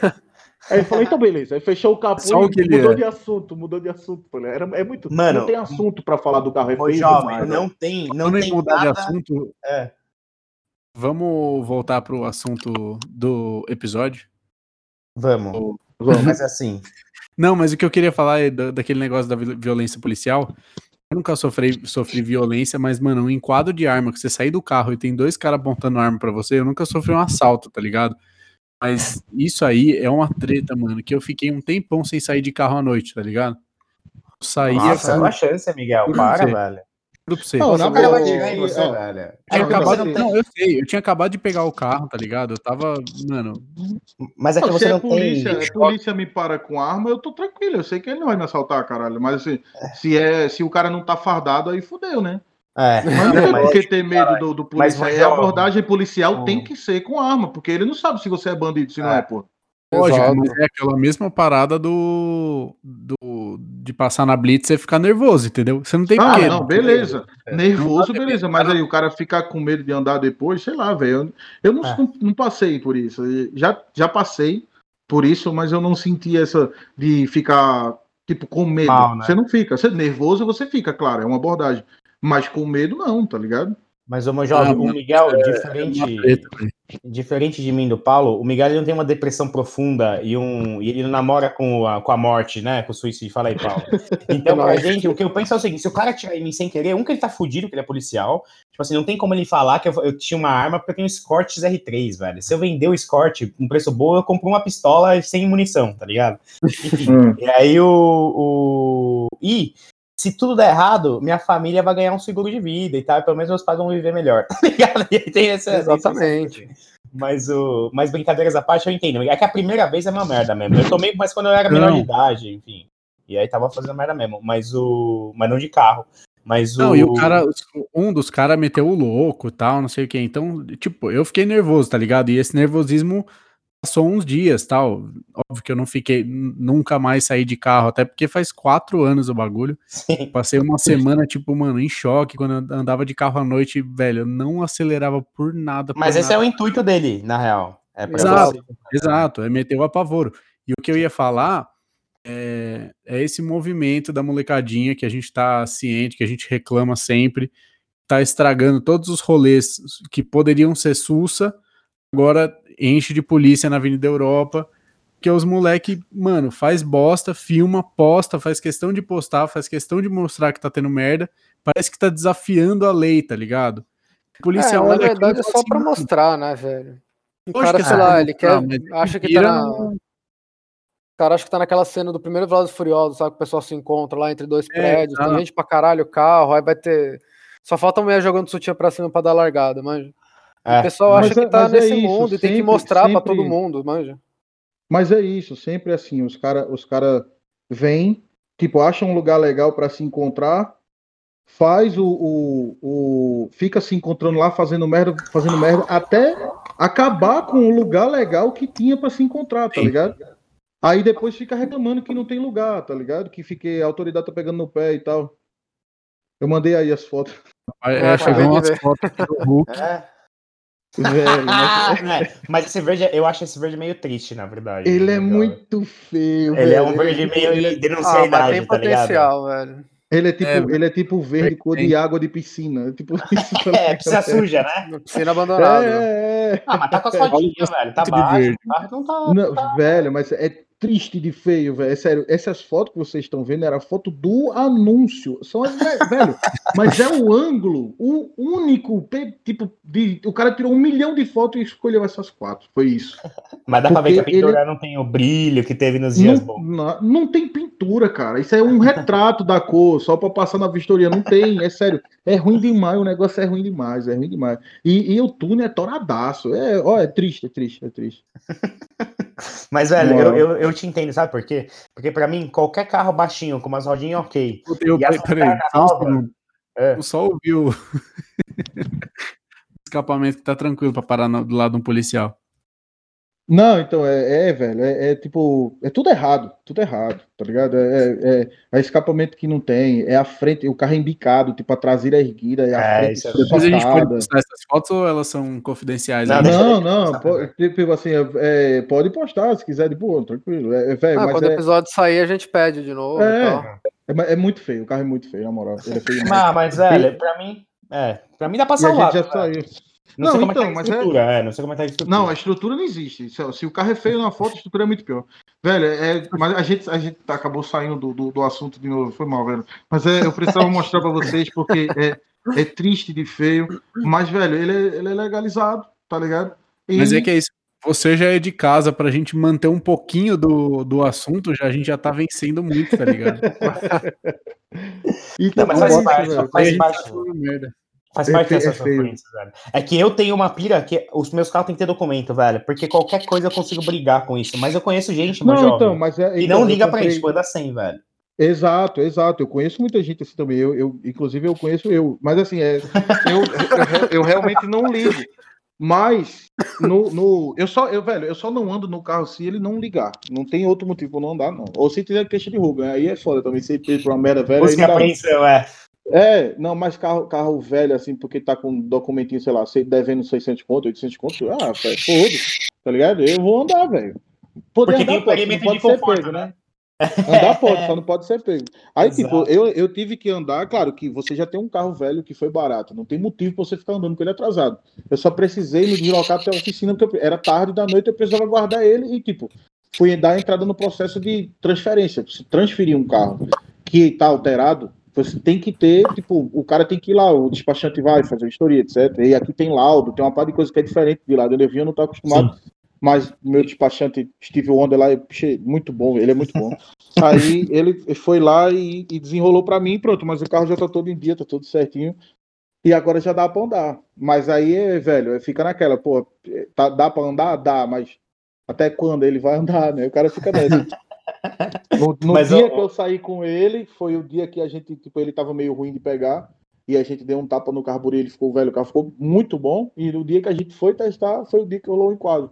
Aí ele falou, então beleza. Aí fechou o capô Só o e que mudou é. de assunto, mudou de assunto. Era, é muito. Mano, não tem assunto pra falar do carro, é feio jovem, demais. não tem, não Vamos tem mudar de nada... assunto. É. Vamos voltar pro assunto do episódio. Vamos. Vamos. Mas assim, Não, mas o que eu queria falar é da- daquele negócio da vi- violência policial. Eu nunca sofri, sofri violência, mas, mano, um enquadro de arma, que você sair do carro e tem dois caras apontando arma pra você, eu nunca sofri um assalto, tá ligado? Mas isso aí é uma treta, mano, que eu fiquei um tempão sem sair de carro à noite, tá ligado? Eu saía, nossa, cara, uma chance, Miguel. Para, velho. Juro pra você. Não, na você, velho. Eu É porque acabado, não sei, eu tinha acabado de pegar o carro, tá ligado? Eu tava, mano, Mas é que você se não polícia, tem... a polícia me para com arma, eu tô tranquilo. Eu sei que ele não vai me assaltar, caralho. Mas assim, se, é, se o cara não tá fardado, aí fudeu, né? É, Mas não tem mas- por que ter medo do, do policial. mas, E a abordagem policial ó. tem que ser com arma, porque ele não sabe se você é bandido, se não É. é, pô. lógico, Exato. mas é aquela mesma parada do, do de passar na blitz e ficar nervoso, entendeu? Você não tem Ah, porquê. não, beleza. É. Nervoso, beleza. Mas aí o cara ficar com medo de andar depois, sei lá, velho. Eu, eu não, É. não, não passei por isso. Já, já passei por isso, mas eu não senti essa de ficar, tipo, com medo. Mal, né? Você não fica. Você nervoso, você fica, claro, é uma abordagem. Mas com medo, não, tá ligado? Mas, ô, jovem, Ah, o Miguel, É diferente. Diferente de mim do Paulo, o Miguel não tem uma depressão profunda e, um, e ele não namora com a, com a morte, né? Com o suicídio. Fala aí, Paulo. Então, a gente, o que eu penso é o seguinte: se o cara tirar em mim sem querer, um que ele tá fudido, que ele é policial. Tipo assim, não tem como ele falar que eu, eu tinha uma arma porque eu tenho um Escort R3, velho. Se eu vender o Escort com preço bom, eu compro uma pistola sem munição, tá ligado? Enfim. Hum. E aí o, o. E se tudo der errado, minha família vai ganhar um seguro de vida e tal. E pelo menos meus pais vão viver melhor, tá ligado? E aí tem essa. Exatamente. Mas, o, mas brincadeiras à parte, eu entendo. É que a primeira vez é uma merda mesmo. Eu tomei, mas quando eu era menor de idade, enfim. E aí tava fazendo merda mesmo. Mas o. Mas não de carro. Mas Não, o. e o cara, um dos caras meteu o louco e tal, não sei o que. Então, tipo, eu fiquei nervoso, tá ligado? E esse nervosismo passou uns dias, tal. Óbvio que eu não fiquei, nunca mais saí de carro, até porque faz quatro anos o bagulho. Sim. Passei uma semana, tipo, mano, em choque. Quando eu andava de carro à noite, velho, eu não acelerava por nada. Por Mas esse nada. é o intuito dele, na real. É Exato. Exato, é meter o apavoro. E o que eu ia falar é, é esse movimento da molecadinha que a gente tá ciente, que a gente reclama sempre, tá estragando todos os rolês que poderiam ser sussa, agora enche de polícia na Avenida Europa, que os moleque, mano, faz bosta, filma, posta, faz questão de postar, faz questão de mostrar que tá tendo merda, parece que tá desafiando a lei, tá ligado? O policial É, na olha aquilo e verdade é só assim, pra "Mano, mostar, né, velho? O cara, que é sei lá, ele mostrar, quer. mas Acha que tá na. cara acha que tá naquela cena do primeiro Velozes Furiosos, sabe? Que o pessoal se encontra lá entre dois É, prédios, tem exato. gente pra caralho, carro, aí vai ter. Só falta a mulher jogando sutiã pra cima pra dar largada, manja. É. o pessoal acha é- que tá mas é nesse isso, mundo e tem que mostrar pra sempre- todo mundo, manja. Mas é isso, sempre assim, os caras os cara vêm, tipo, acham um lugar legal para se encontrar, faz o, o, o- fica se encontrando lá fazendo merda, fazendo merda até acabar com o lugar legal que tinha para se encontrar, tá Sim. ligado? Aí depois fica reclamando que não tem lugar, tá ligado? Que fique a autoridade tá pegando no pé e tal. Eu mandei aí as fotos. É, É, chegou umas fotos do Hulk. É. Velho, mas- É, Mas esse verde, eu acho esse verde meio triste, na verdade. ele é Legal. muito feio, Ele é um velho. verde tipo- meio ele é- denuncia a Ah, mas idade, tem tá ligado? potencial, velho. Ele é tipo, É, ele é tipo verde cor de água de piscina. Tipo isso, tá É, ligado? piscina suja, né? Na Piscina abandonada. É, é. Ah, mas tá com as fotinhas, velho. Tá baixo. verde. Tá, não tá. Não, velho, mas é triste de feio, velho. É sério, essas fotos que vocês estão vendo era foto do anúncio. São as, ve- velho, mas é o ângulo, o único, tipo, de, o cara tirou um milhão de fotos e escolheu essas quatro. Foi isso. Mas dá pra ver que a Porque ele- pintura não tem o brilho que teve nos dias Não, bons. não, não tem pintura, cara. Isso é um retrato da cor, só pra passar na vistoria. Não tem, é sério. É ruim demais, o negócio é ruim demais, é ruim demais. E, e o túnel é toradaço. É, ó, é triste, é triste, é triste. Mas, velho, eu, eu, eu te entendo, sabe por quê? Porque pra mim, qualquer carro baixinho, com umas rodinhas ok. Eu, E peraí, um nova? É. Eu só ouvi o escapamento que tá tranquilo pra parar no- do lado de um policial. Não, então, é, é, velho, é, é tipo, é tudo errado, tudo errado, tá ligado? É, é, é escapamento que não tem, é a frente, o carro é embicado, tipo, a traseira é erguida, é a É, frente isso é Depois a gente pode postar essas fotos ou elas são confidenciais? Não, deixa Não, não, postar, po- velho. tipo assim, é, é, pode postar se quiser, de boa, tranquilo, é, é, velho, Ah, mas quando o é, episódio sair, a gente pede de novo É. é, é muito feio, o carro é muito feio, na moral, ele é feio. Ah, mas, velho, pra mim. É, pra mim dá pra E a salvar. gente já velho. saiu. Não, sei Não, como então, é que tá mas a é- estrutura, é... não sei como é que tá a estrutura. Não, a estrutura não existe. Se, se o carro é feio na foto, a estrutura é muito pior. Velho, é, mas a gente, a gente acabou saindo do, do, do assunto de novo, foi mal, velho. Mas é, eu precisava mostrar pra vocês porque é, é triste de feio. Mas, velho, ele é, ele é legalizado, tá ligado? E- Mas é que é isso. Você já é de casa pra gente manter um pouquinho do, do assunto, já, a gente já tá vencendo muito, tá ligado? e Não, mas faz parte, faz parte. Faz parte dessas feio. sofrências, velho. É que eu tenho uma pira que os meus carros têm que ter documento, velho. Porque qualquer coisa eu consigo brigar com isso. Mas eu conheço gente, meu Não, jovem, então, mas é. que então, não liga pra comprei- isso, manda 100, velho. Exato, exato. Eu conheço muita gente assim também. Eu, eu inclusive, eu conheço eu. Mas assim, é, eu, eu, eu realmente não ligo. Mas no, no, eu só, eu, velho, eu só não ando no carro se ele não ligar. Não tem outro motivo pra não andar, não. Ou se tiver queixa de roubo, né? aí é foda também. Se ele fez uma merda velha. Busca dá, apreensão, é. É, não, mas carro, carro velho, assim, porque tá com um documentinho, sei lá, sei- devendo 600 conto, 800 conto, ah, velho, foda tá ligado? Eu vou andar, velho. Poder Porque tem andar o pode, não de pode ser conforto, pego, né? né? Andar pode, só não pode ser pego. Aí, Exato. tipo, eu, eu tive que andar, claro que você já tem um carro velho que foi barato, não tem motivo pra você ficar andando com ele atrasado. Eu só precisei me deslocar até a oficina, porque eu- era tarde da noite, eu precisava guardar ele e, tipo, fui dar entrada no processo de transferência. Se transferir um carro que tá alterado, você tem que ter, tipo, o cara tem que ir lá, o despachante vai fazer vistoria, etc. E aqui tem laudo, tem uma parte de coisa que é diferente de lá. Eu eu não tô acostumado, mas meu despachante Steve Wonder lá, é muito bom, ele é muito bom. Aí ele foi lá e, e desenrolou pra mim, pronto, mas o carro já tá todo em dia, tá tudo certinho. E agora já dá pra andar. Mas aí, é, velho, fica naquela, pô, tá, dá pra andar? Dá, mas até quando ele vai andar, né? O cara fica nessa. No, no Mas, dia ó, que eu saí com ele, foi o dia que a gente, tipo, ele tava meio ruim de pegar. E a gente deu um tapa no carburetor, ele ficou velho, o carro ficou muito bom. E no dia que a gente foi testar, foi o dia que rolou o enquadro.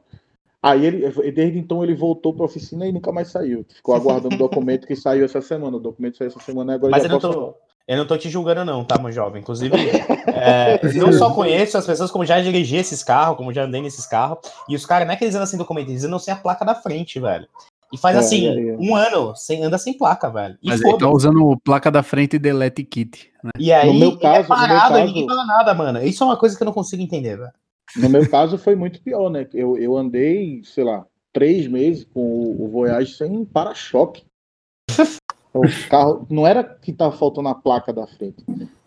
Aí ele, desde então ele voltou para a oficina e nunca mais saiu. Ficou aguardando o documento que saiu essa semana. O documento saiu essa semana e agora Mas eu não, posso tô, eu não tô te julgando, não, tá, meu jovem? Inclusive, é, não só conheço as pessoas, como já dirigi esses carros, como já andei nesses carros. E os caras, não é que eles andam sem documento, eles andam sem a placa da frente, velho. E faz É, assim, é, é. um ano, sem, anda sem placa, velho. E Mas ele tá usando placa da frente e delete kit. Né? E aí, No meu ele caso- é no meu parado e caso- ninguém fala nada, mano. Isso é uma coisa que eu não consigo entender, velho. No meu caso foi muito pior, né? Eu, eu andei, sei lá, três meses com o, o Voyage sem para-choque. O carro não era que tava faltando a placa da frente,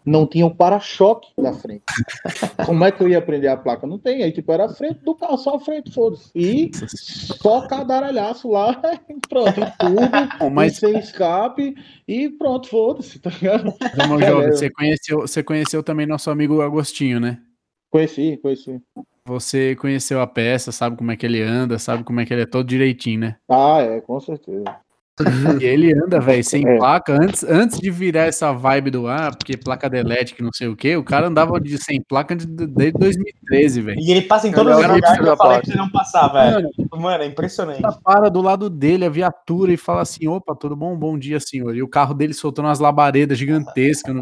não tinha o para-choque da frente. Como é que eu ia aprender a placa? Não tem, aí tipo era a frente do carro, só a frente, foda-se. E só cadaralhaço lá, pronto, e tudo, mas sem escape e pronto, foda-se, tá ligado? É, jovem, é. você conheceu, você conheceu também nosso amigo Agostinho, né? Conheci, conheci. Você conheceu a peça, sabe como é que ele anda, sabe como é que ele é todo direitinho, né? Ah, é, com certeza. E ele anda, velho, sem É. placa. Antes, antes de virar essa vibe do ah, porque placa delete, que não sei o quê, o cara andava de sem placa de- desde 2013, velho. E ele passa em todos é os lugares que eu falei pra você não passar, velho. Mano, Mano, é impressionante. para do lado dele, a viatura, e fala assim: opa, tudo bom? Bom dia, senhor. E o carro dele soltando umas labaredas gigantescas.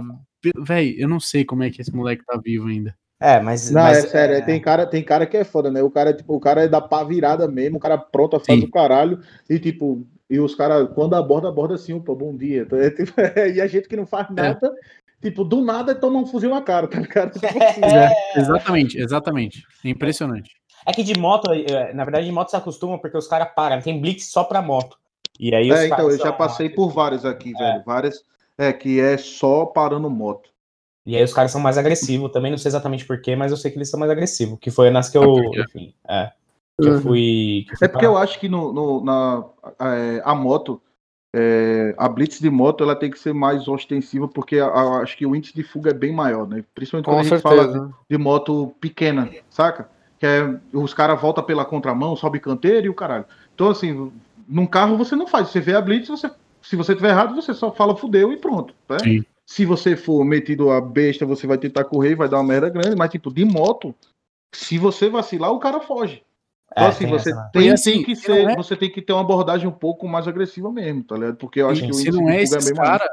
Velho, eu não sei como é que esse moleque tá vivo ainda. É, mas. Não, mas, é sério, tem cara, tem cara que é foda, né? O cara, tipo, o cara é da pá virada mesmo, o cara pronto a fazer o caralho, e tipo, e os caras, quando aborda, aborda assim, opa, bom dia. É, tipo, e a gente que não faz nada, tipo, do nada toma um fuzil na cara, tá ligado? Tipo assim, É, exatamente, exatamente. É impressionante. É que de moto, é, na verdade, de moto se acostuma porque os caras param. Tem blitz só pra moto. E aí os É, então, eu já passei por vários aqui, velho. Várias, é, que é só parando moto. E aí os caras são mais agressivos. Também não sei exatamente porquê, mas eu sei que eles são mais agressivos. Que foi nas que eu. Enfim, é. Que eu Uhum. fui. que eu fui É porque parar. eu acho que no, no- na, é, a moto, é, a blitz de moto, ela tem que ser mais ostensiva, porque a- a- acho que o índice de fuga é bem maior, né? Principalmente quando Com a gente fala certeza. de moto pequena, saca? Que é, os caras voltam pela contramão, sobe canteiro e o caralho. Então, assim, num carro você não faz. Você vê a blitz, você, se você tiver errado, você só fala fudeu e pronto. Né? Sim. Se você for metido a besta, você vai tentar correr e vai dar uma merda grande, mas, tipo, de moto, se você vacilar, o cara foge. Então, É, assim, tem você essa, né? tem, assim, que se ser, não é- você tem que ter uma abordagem um pouco mais agressiva mesmo, tá ligado? Porque eu acho E que o se não é de fuga é esses maior. cara,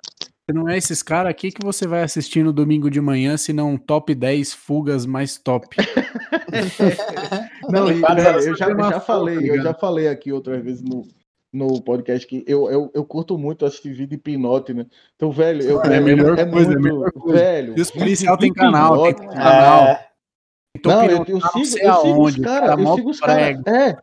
se não é esses caras, o que, você vai assistir no domingo de manhã se não top 10 fugas mais top? Não, e, velho, elas eu já, eu já falei, tá eu já falei aqui outras vezes no, no podcast que eu, eu, eu curto muito assistir vídeo de pinote, né? Então, velho, eu, É a eu- melhor é coisa, é muito, melhor coisa. velho. E os policial tem canal, tem canal. É, Então, Não, eu, eu tá sigo, eu sigo os caras, eu moto sigo os caras. É.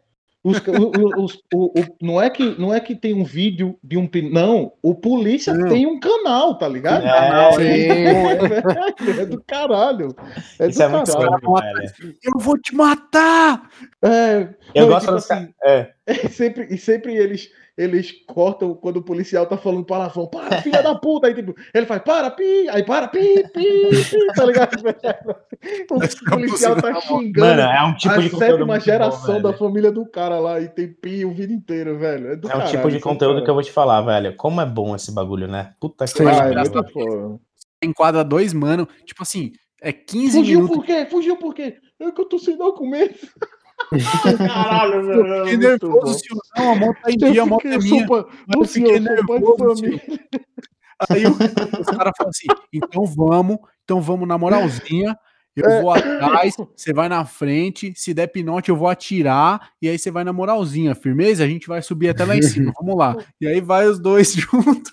Os, ca- o- o- os- o- o- não, é que, não é que tem um vídeo de um. Não, o polícia Não. tem um canal, tá ligado? É, sim. é, é do caralho. É Isso do é muito caralho. velho. Eu vou te matar! É, Eu não, gosto tipo assim. É. Sempre, e sempre eles, eles cortam quando o policial tá falando palavrão. Para, filha da puta! Aí tipo, ele faz, para, pi! Aí para, pi, pi, pi, tá ligado? O policial tá xingando Mano, é um tipo a de conteúdo. sétima muito geração bom, da família do cara lá e tem pi o vídeo inteiro, velho. É, do É um caralho, tipo de é conteúdo foda. que eu vou te falar, velho. Como é bom esse bagulho, né? Puta que é pariu. foda. Enquadra dois, mano. Tipo assim, é 15 Fugiu minutos. por quê? Fugiu por quê? É que eu tô sem documento. Caralho, é Fiquei nervoso, senhor. Não, a moto tá em dia, a moto é minha. Mas Ô, eu fiquei de nervoso. Aí o- os caras falam assim: então vamos, então vamos na moralzinha. Eu É. vou atrás, você vai na frente. Se der pinote, eu vou atirar. E aí você vai na moralzinha, firmeza? A gente vai subir até lá em cima. Vamos lá. E aí vai os dois juntos.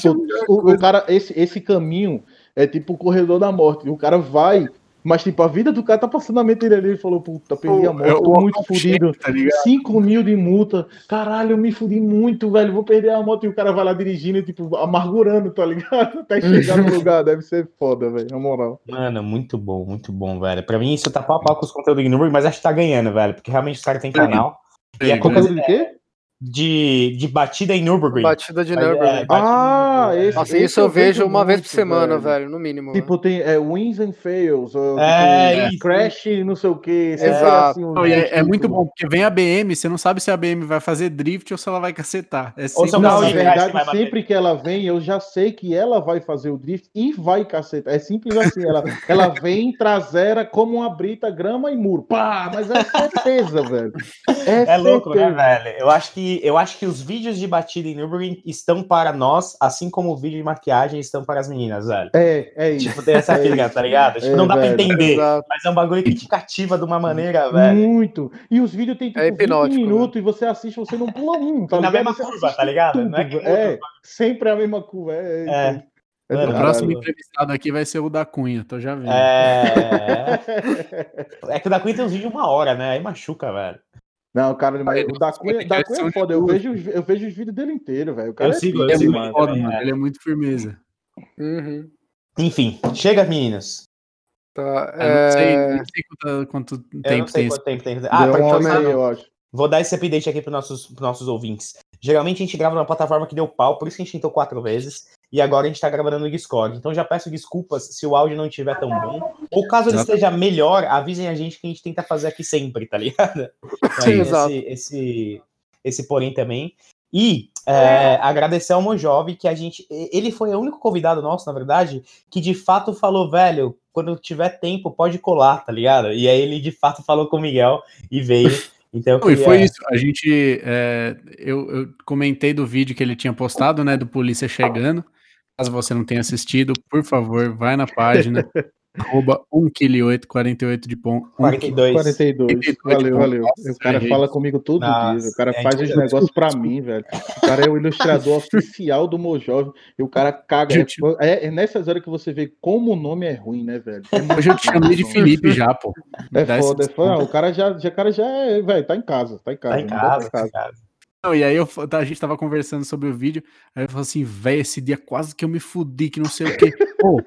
Tipo, o, o cara, esse, esse caminho é tipo o corredor da morte. O cara vai, mas tipo, a vida do cara tá passando na mente dele ali. Ele falou, puta, perdi a moto, É tô muito fudido. Tá ligado? 5 mil de multa. Caralho, eu me fudi muito, velho. Vou perder a moto. E o cara vai lá dirigindo, tipo, amargurando, tá ligado? Até chegar no lugar. Deve ser foda, velho. Na moral. Mano, muito bom, muito bom, velho. Pra mim, isso tá pau a pau com os conteúdos de Nürburgring, mas acho que tá ganhando, velho. Porque realmente os caras têm canal. E é Sim, poucas Conteúdo de quê? De, de batida em Nürburgring. Batida de é, Nürburgring. batida Ah, Nürburgring, esse- Nossa, isso eu vejo uma vez por muito, semana, velho. velho, no mínimo. Tipo, tem é, wins and fails. ou, É, tipo, isso, crash, não sei o quê. Exato. um Não, e é, é muito bom, porque vem a BM, você não sabe se a BM vai fazer drift ou se ela vai cacetar. É Ou sempre se é um Não, na que verdade, bater. sempre que ela vem, eu já sei que ela vai fazer o drift e vai cacetar. É simples assim. Ela, ela vem traseira como uma brita, grama e muro. Pá, mas é certeza, velho. É, É louco, né, certeza. velho? Eu acho, que, eu acho que os vídeos de batida em Nürburgring estão para nós, assim como o vídeo de maquiagem estão para as meninas, velho. É, é isso. Tipo, tem essa É tá ligado? Tipo, É, não dá pra velho. entender, Exato. mas é um bagulho que te cativa de uma maneira, velho. Muito. E os vídeos tem tipo É 20 hipnótico, minutos e você assiste, você não pula um, tá Na ligado? mesma Você curva, tá ligado? Não é que É, sempre a mesma curva. É, É. é, é Mano, O próximo entrevistado aqui vai ser o da Cunha, tô já vendo. É. É que o da Queen tem uns vídeos de uma hora, né? Aí machuca, velho. Não, cara, mas o da Cunha, da Cunha é foda. Eu um vejo, os- eu vejo os vídeos dele inteiro, velho. O cara Eu é sigo, é sigo muito foda, mano. é. Ele é muito firmeza. Uhum. Enfim, chega, meninos. Tá, Eu não sei, é, não sei quanto, quanto Eu não tempo sei tem quanto tempo tem. Ah, pra começar, meia, eu acho. Vou dar esse update aqui para nossos, pros nossos ouvintes. Geralmente a gente grava numa plataforma que deu pau, por isso que a gente tentou quatro vezes. E agora a gente tá gravando no Discord. Então já peço desculpas se o áudio não estiver tão bom. Ou caso ele esteja melhor, avisem a gente que a gente tenta fazer aqui sempre, tá ligado? Sim, exato. esse, esse, esse porém também. E é, agradecer ao Mojove, que a gente. Ele foi o único convidado nosso, na verdade, que de fato falou, velho, quando tiver tempo, pode colar, tá ligado? E aí ele de fato falou com o Miguel e veio. Então, Não, e queria- foi isso. A gente. é, eu, eu comentei do vídeo que ele tinha postado, né? Do Polícia Chegando. Caso você não tenha assistido, por favor, vai na página. arroba 1kg8, 48 de pão. 42. 42. 42, Valeu, valeu. Nossa, o cara fala comigo todo Nossa, dia. O cara é, faz os negócios pra mim, velho. O cara é o ilustrador oficial do Mojove. E o cara caga. Gente. É, é nessas horas que você vê como o nome é ruim, né, velho? É Hoje eu te chamei de. Felipe já, pô. É foda, é foda. Não, o cara já, já, o cara já é, velho, tá em casa, tá em casa. Tá em casa, tá tá em casa. Não, e aí eu, a gente tava conversando sobre o vídeo, aí eu falei assim, velho, esse dia quase que eu me fudi, que não sei o quê. Pô,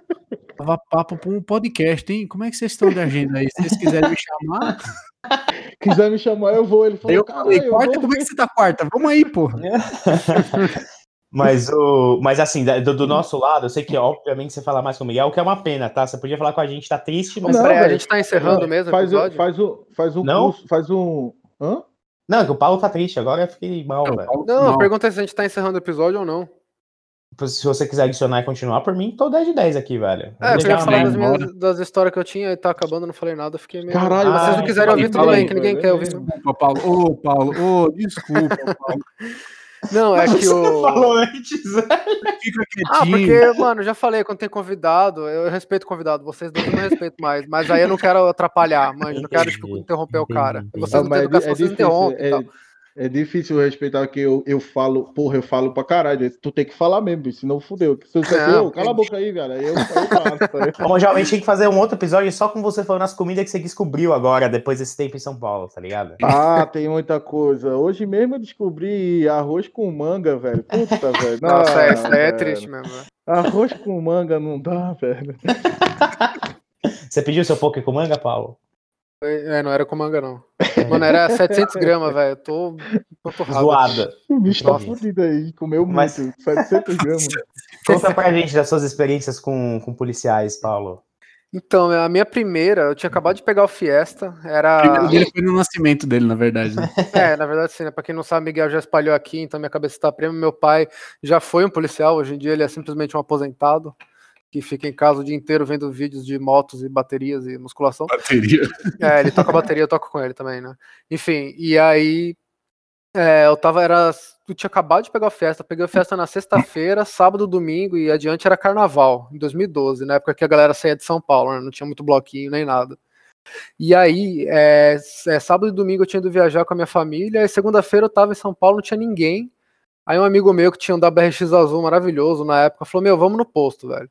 tava papo pra um podcast, hein? Como é que vocês estão de agenda aí? Se vocês quiserem me chamar, Quiser me chamar, eu vou. Ele falou, eu falei, eu quarta, vou como é que você tá quarta? Vamos aí, porra. Mas, o, mas assim, do, do nosso lado, eu sei que, obviamente, você fala mais com o Miguel, o que é uma pena, tá? Você podia falar com a gente, tá triste, mas. Não, peraí, a gente tá encerrando mesmo o Faz, o- faz, o, faz um Não? curso, faz um. Hã? Não, é que o Paulo tá triste, agora eu fiquei mal, velho. Não, mal. a pergunta é se a gente tá encerrando o episódio ou não. Se você quiser adicionar e continuar, por mim, tô 10 de 10 aqui, velho. É, eu queria falar das, minhas, das histórias que eu tinha e tá acabando, não falei nada, fiquei meio. Caralho, se vocês ah, não quiserem fala ouvir, tudo bem, aí, que ninguém quer ouvir. Desculpa, Paulo. Ô, Paulo, ô, desculpa, Paulo. Não, é que Você o. falou antes? Fica Ah, porque, mano, já falei, quando tem convidado, eu respeito o convidado, vocês dois eu não respeito mais, mas aí eu não quero atrapalhar, mano, eu não quero, tipo, interromper o cara. Vocês não têm é, educação, é vocês difícil, interrompem e é, tal. É difícil respeitar que eu, eu falo, porra, eu falo pra caralho. Tu tem que falar mesmo, senão fudeu. Se Não, "Ô, cala a boca aí, velho. Aí eu, eu? Como já a gente tem que fazer um outro episódio só com você falando as comidas que você descobriu agora, depois desse tempo em São Paulo, tá ligado? Ah, tem muita coisa. Hoje mesmo eu descobri arroz com manga, velho. Puta, velho. Nossa, Não, é, isso aí é velho. triste mesmo. né? Arroz com manga não dá, velho. Você pediu seu poke com manga, Paulo? É, não era com manga, não. Mano, era 700 gramas, velho. Eu tô empanturrado. Zoada. O bicho tá fudido aí. Comeu muito. Mas- 700 gramas. Conta pra gente das suas experiências com, com policiais, Paulo. Então, a minha primeira, eu tinha acabado de pegar o Fiesta, era... dele foi no nascimento dele, na verdade. Né? É, na verdade, sim, né? Pra quem não sabe, Miguel já espalhou aqui, então minha cabeça tá prêmio. Meu pai já foi um policial, hoje em dia ele é simplesmente um aposentado, que fica em casa o dia inteiro vendo vídeos de motos e baterias e musculação. Bateria. É, ele toca bateria, eu toco com ele também, né? Enfim, e aí é, eu tava, era, eu tinha acabado de pegar a festa, peguei a festa na sexta-feira, sábado, domingo e adiante era carnaval, em 2012, na época que a galera saía de São Paulo, né? não tinha muito bloquinho nem nada. E aí, é, é, sábado e domingo eu tinha ido viajar com a minha família, e segunda-feira eu tava em São Paulo, não tinha ninguém. Aí um amigo meu que tinha um WRX azul maravilhoso na época falou: Meu, vamos no posto, velho.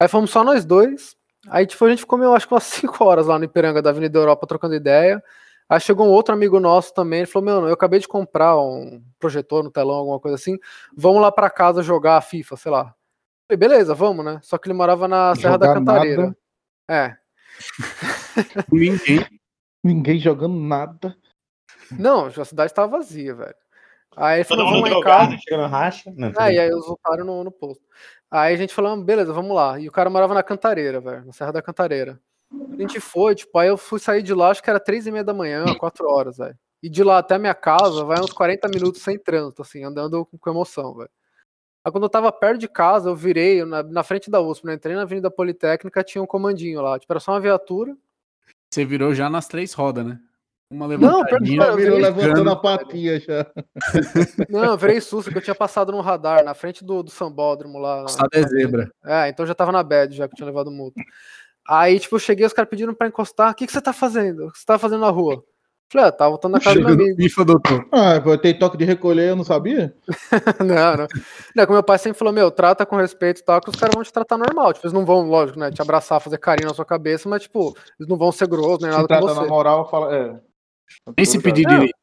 Aí fomos só nós dois. Aí, tipo, a gente ficou, meio, acho que umas 5 horas lá no Ipiranga da Avenida Europa trocando ideia. Aí chegou um outro amigo nosso também, ele falou, meu, eu acabei de comprar um projetor no telão, alguma coisa assim, vamos lá pra casa jogar a FIFA, sei lá. Falei, beleza, vamos, né? Só que ele morava na Serra da Jogar Cantareira. nada. É. Ninguém. Ninguém jogando nada. Não, a cidade tava vazia, velho. Aí ele Todo falou, mundo vamos lá em casa. chegando racha. Não, Ah, e bem. aí os voltaram no, no posto. Aí a gente falou, "Ah, beleza, vamos lá. E o cara morava na Cantareira, velho, na Serra da Cantareira. A gente foi, tipo, aí eu fui sair de lá, acho que era três e meia da manhã, quatro horas, velho. E de lá até minha casa vai uns 40 minutos sem trânsito, assim, andando com, com emoção, velho. Aí quando eu tava perto de casa, eu virei na, na frente da USP, né? Entrei na Avenida Politécnica, tinha um comandinho lá. Tipo, era só uma viatura. Você virou já nas três rodas, né? Uma Não, levantadinha. cara, eu Virou virei- levantando a patinha já. Não, eu virei susto que eu tinha passado no radar, na frente do, do sambódromo lá. Só é zebra. É, então já tava na bad, já que eu tinha levado multa. Aí, tipo, eu cheguei, os caras pediram pra encostar. O que, que você tá fazendo? O que você tá fazendo na rua? Falei, ah, tava voltando na casa do meu Jogando amigo. FIFA, doutor. Ah, pô, tem toque de recolher, eu não sabia? não, não. Não, que meu pai sempre falou, meu, trata com respeito e tal, que os caras vão te tratar normal. Tipo, eles não vão, lógico, né, te abraçar, fazer carinho na sua cabeça, mas, tipo, eles não vão ser grossos nem Se nada com trata você. na moral, fala. É. Nem se pedir Não. direito.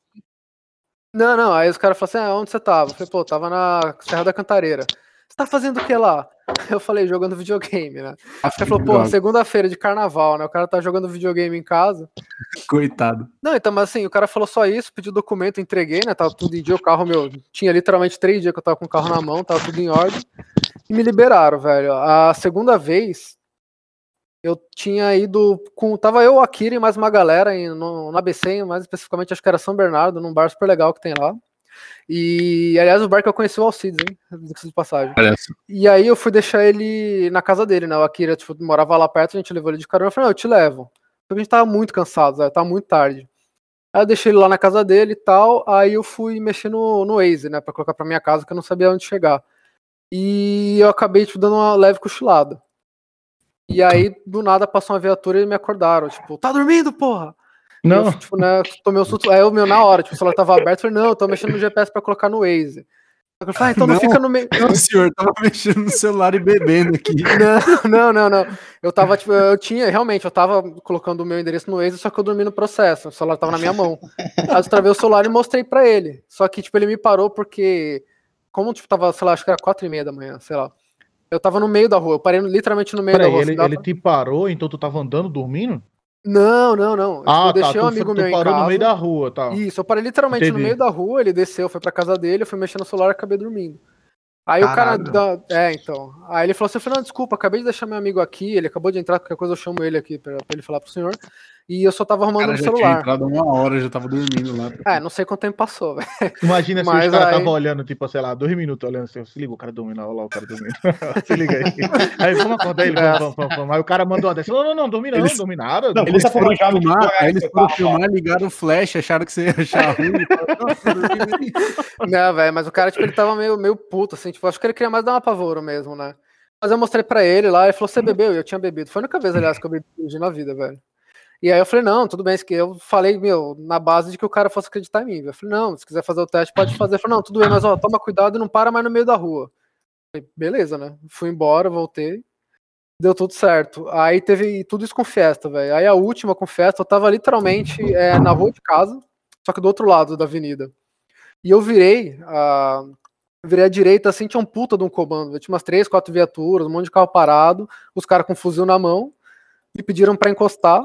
Não, não, aí os caras falaram assim, ah, onde você tava? Eu falei, pô, tava na Serra da Cantareira. Você tá fazendo o que lá? Eu falei, jogando videogame, né? Ele falou, pô, segunda-feira de carnaval, né? O cara tá jogando videogame em casa. Coitado. Não, então, mas assim, o cara falou só isso, pediu documento, entreguei, né? Tava tudo em dia, o carro meu. Tinha literalmente três dias que eu tava com o carro na mão, tava tudo em ordem. E me liberaram, velho. A segunda vez, eu tinha ido com. Tava eu, o Akira e mais uma galera em, no, no ABC, mais especificamente acho que era São Bernardo, num bar super legal que tem lá. E, aliás, o bar que eu conheci o Alcides, hein? De passagem. Parece. E aí eu fui deixar ele na casa dele, né? O Akira, tipo, morava lá perto, a gente levou ele de carona. Eu falei, não, eu te levo. Porque a gente tava muito cansado, né? tava muito tarde. Aí eu deixei ele lá na casa dele e tal. Aí eu fui mexer no, no Waze, né? Pra colocar pra minha casa, que eu não sabia onde chegar. E eu acabei, tipo, dando uma leve cochilada. E aí, do nada, passou uma viatura e me acordaram. Tipo, tá dormindo, porra? Não. Eu, tipo, né, tomei um susto. Aí eu, meu, na hora, tipo, o celular tava aberto, eu falei, não, eu tô mexendo no GPS pra colocar no Waze. Eu falei, ah, então não, Não. fica no meio. O senhor tava mexendo no celular e bebendo aqui. Não, não, não, não. Eu tava, tipo, eu tinha, realmente, eu tava colocando o meu endereço no Waze, só que eu dormi no processo. O celular tava na minha mão. Aí eu travei o celular e mostrei pra ele. Só que, tipo, ele me parou porque, como, tipo, tava, sei lá, acho que era quatro e meia da manhã, sei lá. Eu tava no meio da rua, eu parei literalmente no meio Peraí, da rua. ele, assim, dava ele pra- te parou, então tu tava andando, dormindo? Não, não, não. Tipo, Ah, eu tá. deixei Tu, um amigo tu meu em parou casa. no meio da rua, tá. Isso, eu parei literalmente no Entendi. meio da rua, ele desceu, foi pra casa dele, eu fui mexer no celular e acabei dormindo. Aí o cara. Caralho. da- É, então. Aí ele falou assim: Fernando, desculpa, acabei de deixar meu amigo aqui, ele acabou de entrar, qualquer coisa eu chamo ele aqui pra, pra ele falar pro senhor. E eu só tava O arrumando cara no já tinha celular. entrado uma hora, já tava dormindo lá. É, não sei quanto tempo passou, velho. Imagina se Mas os caras aí- estavam olhando, tipo, sei lá, dois minutos olhando assim, se liga o cara dormindo, olha lá o cara dormindo. se liga aí. Aí vamos acordar ele, vamos, vamos, vamos, vamos. Aí o cara mandou uma dessa, não, não, não, dormi não, Eles- dormi nada. Não, Eles foram filmar, aí eles foram filmar, ligaram o flash, acharam que você ia achar ruim. "Não, tô dormindo." Não, velho, mas o cara, tipo, ele tava meio, meio puto, assim, tipo, acho que ele queria mais dar um apavoro mesmo, né? Mas eu mostrei pra ele lá, ele falou, você bebeu? E eu tinha bebido. Foi a única vez, aliás, que eu bebi hoje na vida, velho. E aí eu falei, não, tudo bem, eu falei, meu, na base de que o cara fosse acreditar em mim. Eu falei, não, se quiser fazer o teste, pode fazer. Ele falou, não, tudo bem, mas ó, toma cuidado e não para mais no meio da rua. Eu falei, beleza, né? Fui embora, voltei. Deu tudo certo. Aí teve tudo isso com festa, velho. Aí a última com festa, eu tava literalmente é, na rua de casa, só que do outro lado da avenida. E eu virei a. Virei à direita, assim, tinha um puta de um comando. Tinha umas três, quatro viaturas, um monte de carro parado, os caras com fuzil na mão, me pediram pra encostar.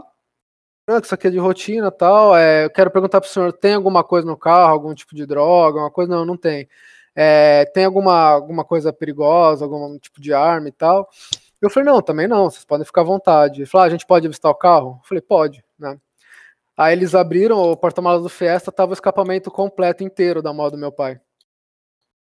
Que isso aqui é de rotina tal. É, eu quero perguntar pro senhor: tem alguma coisa no carro, algum tipo de droga, alguma coisa? Não, não tem. É, tem alguma, alguma coisa perigosa, algum tipo de arma e tal? Eu falei, não, também não, vocês podem ficar à vontade. Ele falou, ah, a gente pode avistar o carro? Eu falei, pode, né? Aí eles abriram o porta-malas do Fiesta, tava o escapamento completo inteiro da moto do meu pai.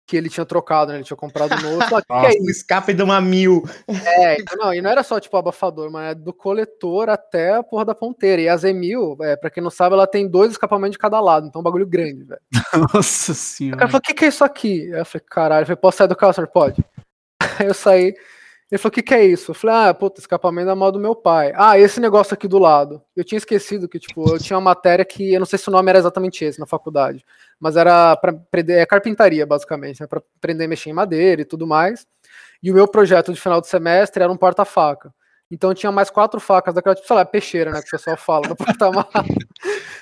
Que ele tinha trocado, né? Ele tinha comprado novo. Falei, "Ah, que que é O escape de uma mil. é, então, não, e não era só tipo abafador, mas é do coletor até a porra da ponteira. E a Z1000, é, pra quem não sabe, ela tem dois escapamentos de cada lado, então é um bagulho grande, velho. Nossa O senhora. cara falou: o que, que é isso aqui? Aí eu falei: caralho, eu falei, posso sair do carro, senhor? Pode. Aí eu saí. Ele falou: o que, que é isso? Eu falei: ah, puta, escapamento da mão do meu pai. Ah, esse negócio aqui do lado. Eu tinha esquecido que, tipo, eu tinha uma matéria que eu não sei se o nome era exatamente esse na faculdade, mas era pra prender, é carpintaria, basicamente, né, pra aprender a mexer em madeira e tudo mais. E o meu projeto de final de semestre era um porta-faca. Então tinha mais quatro facas daquela, tipo, sei lá, peixeira, né? Que o pessoal fala no porta-malas.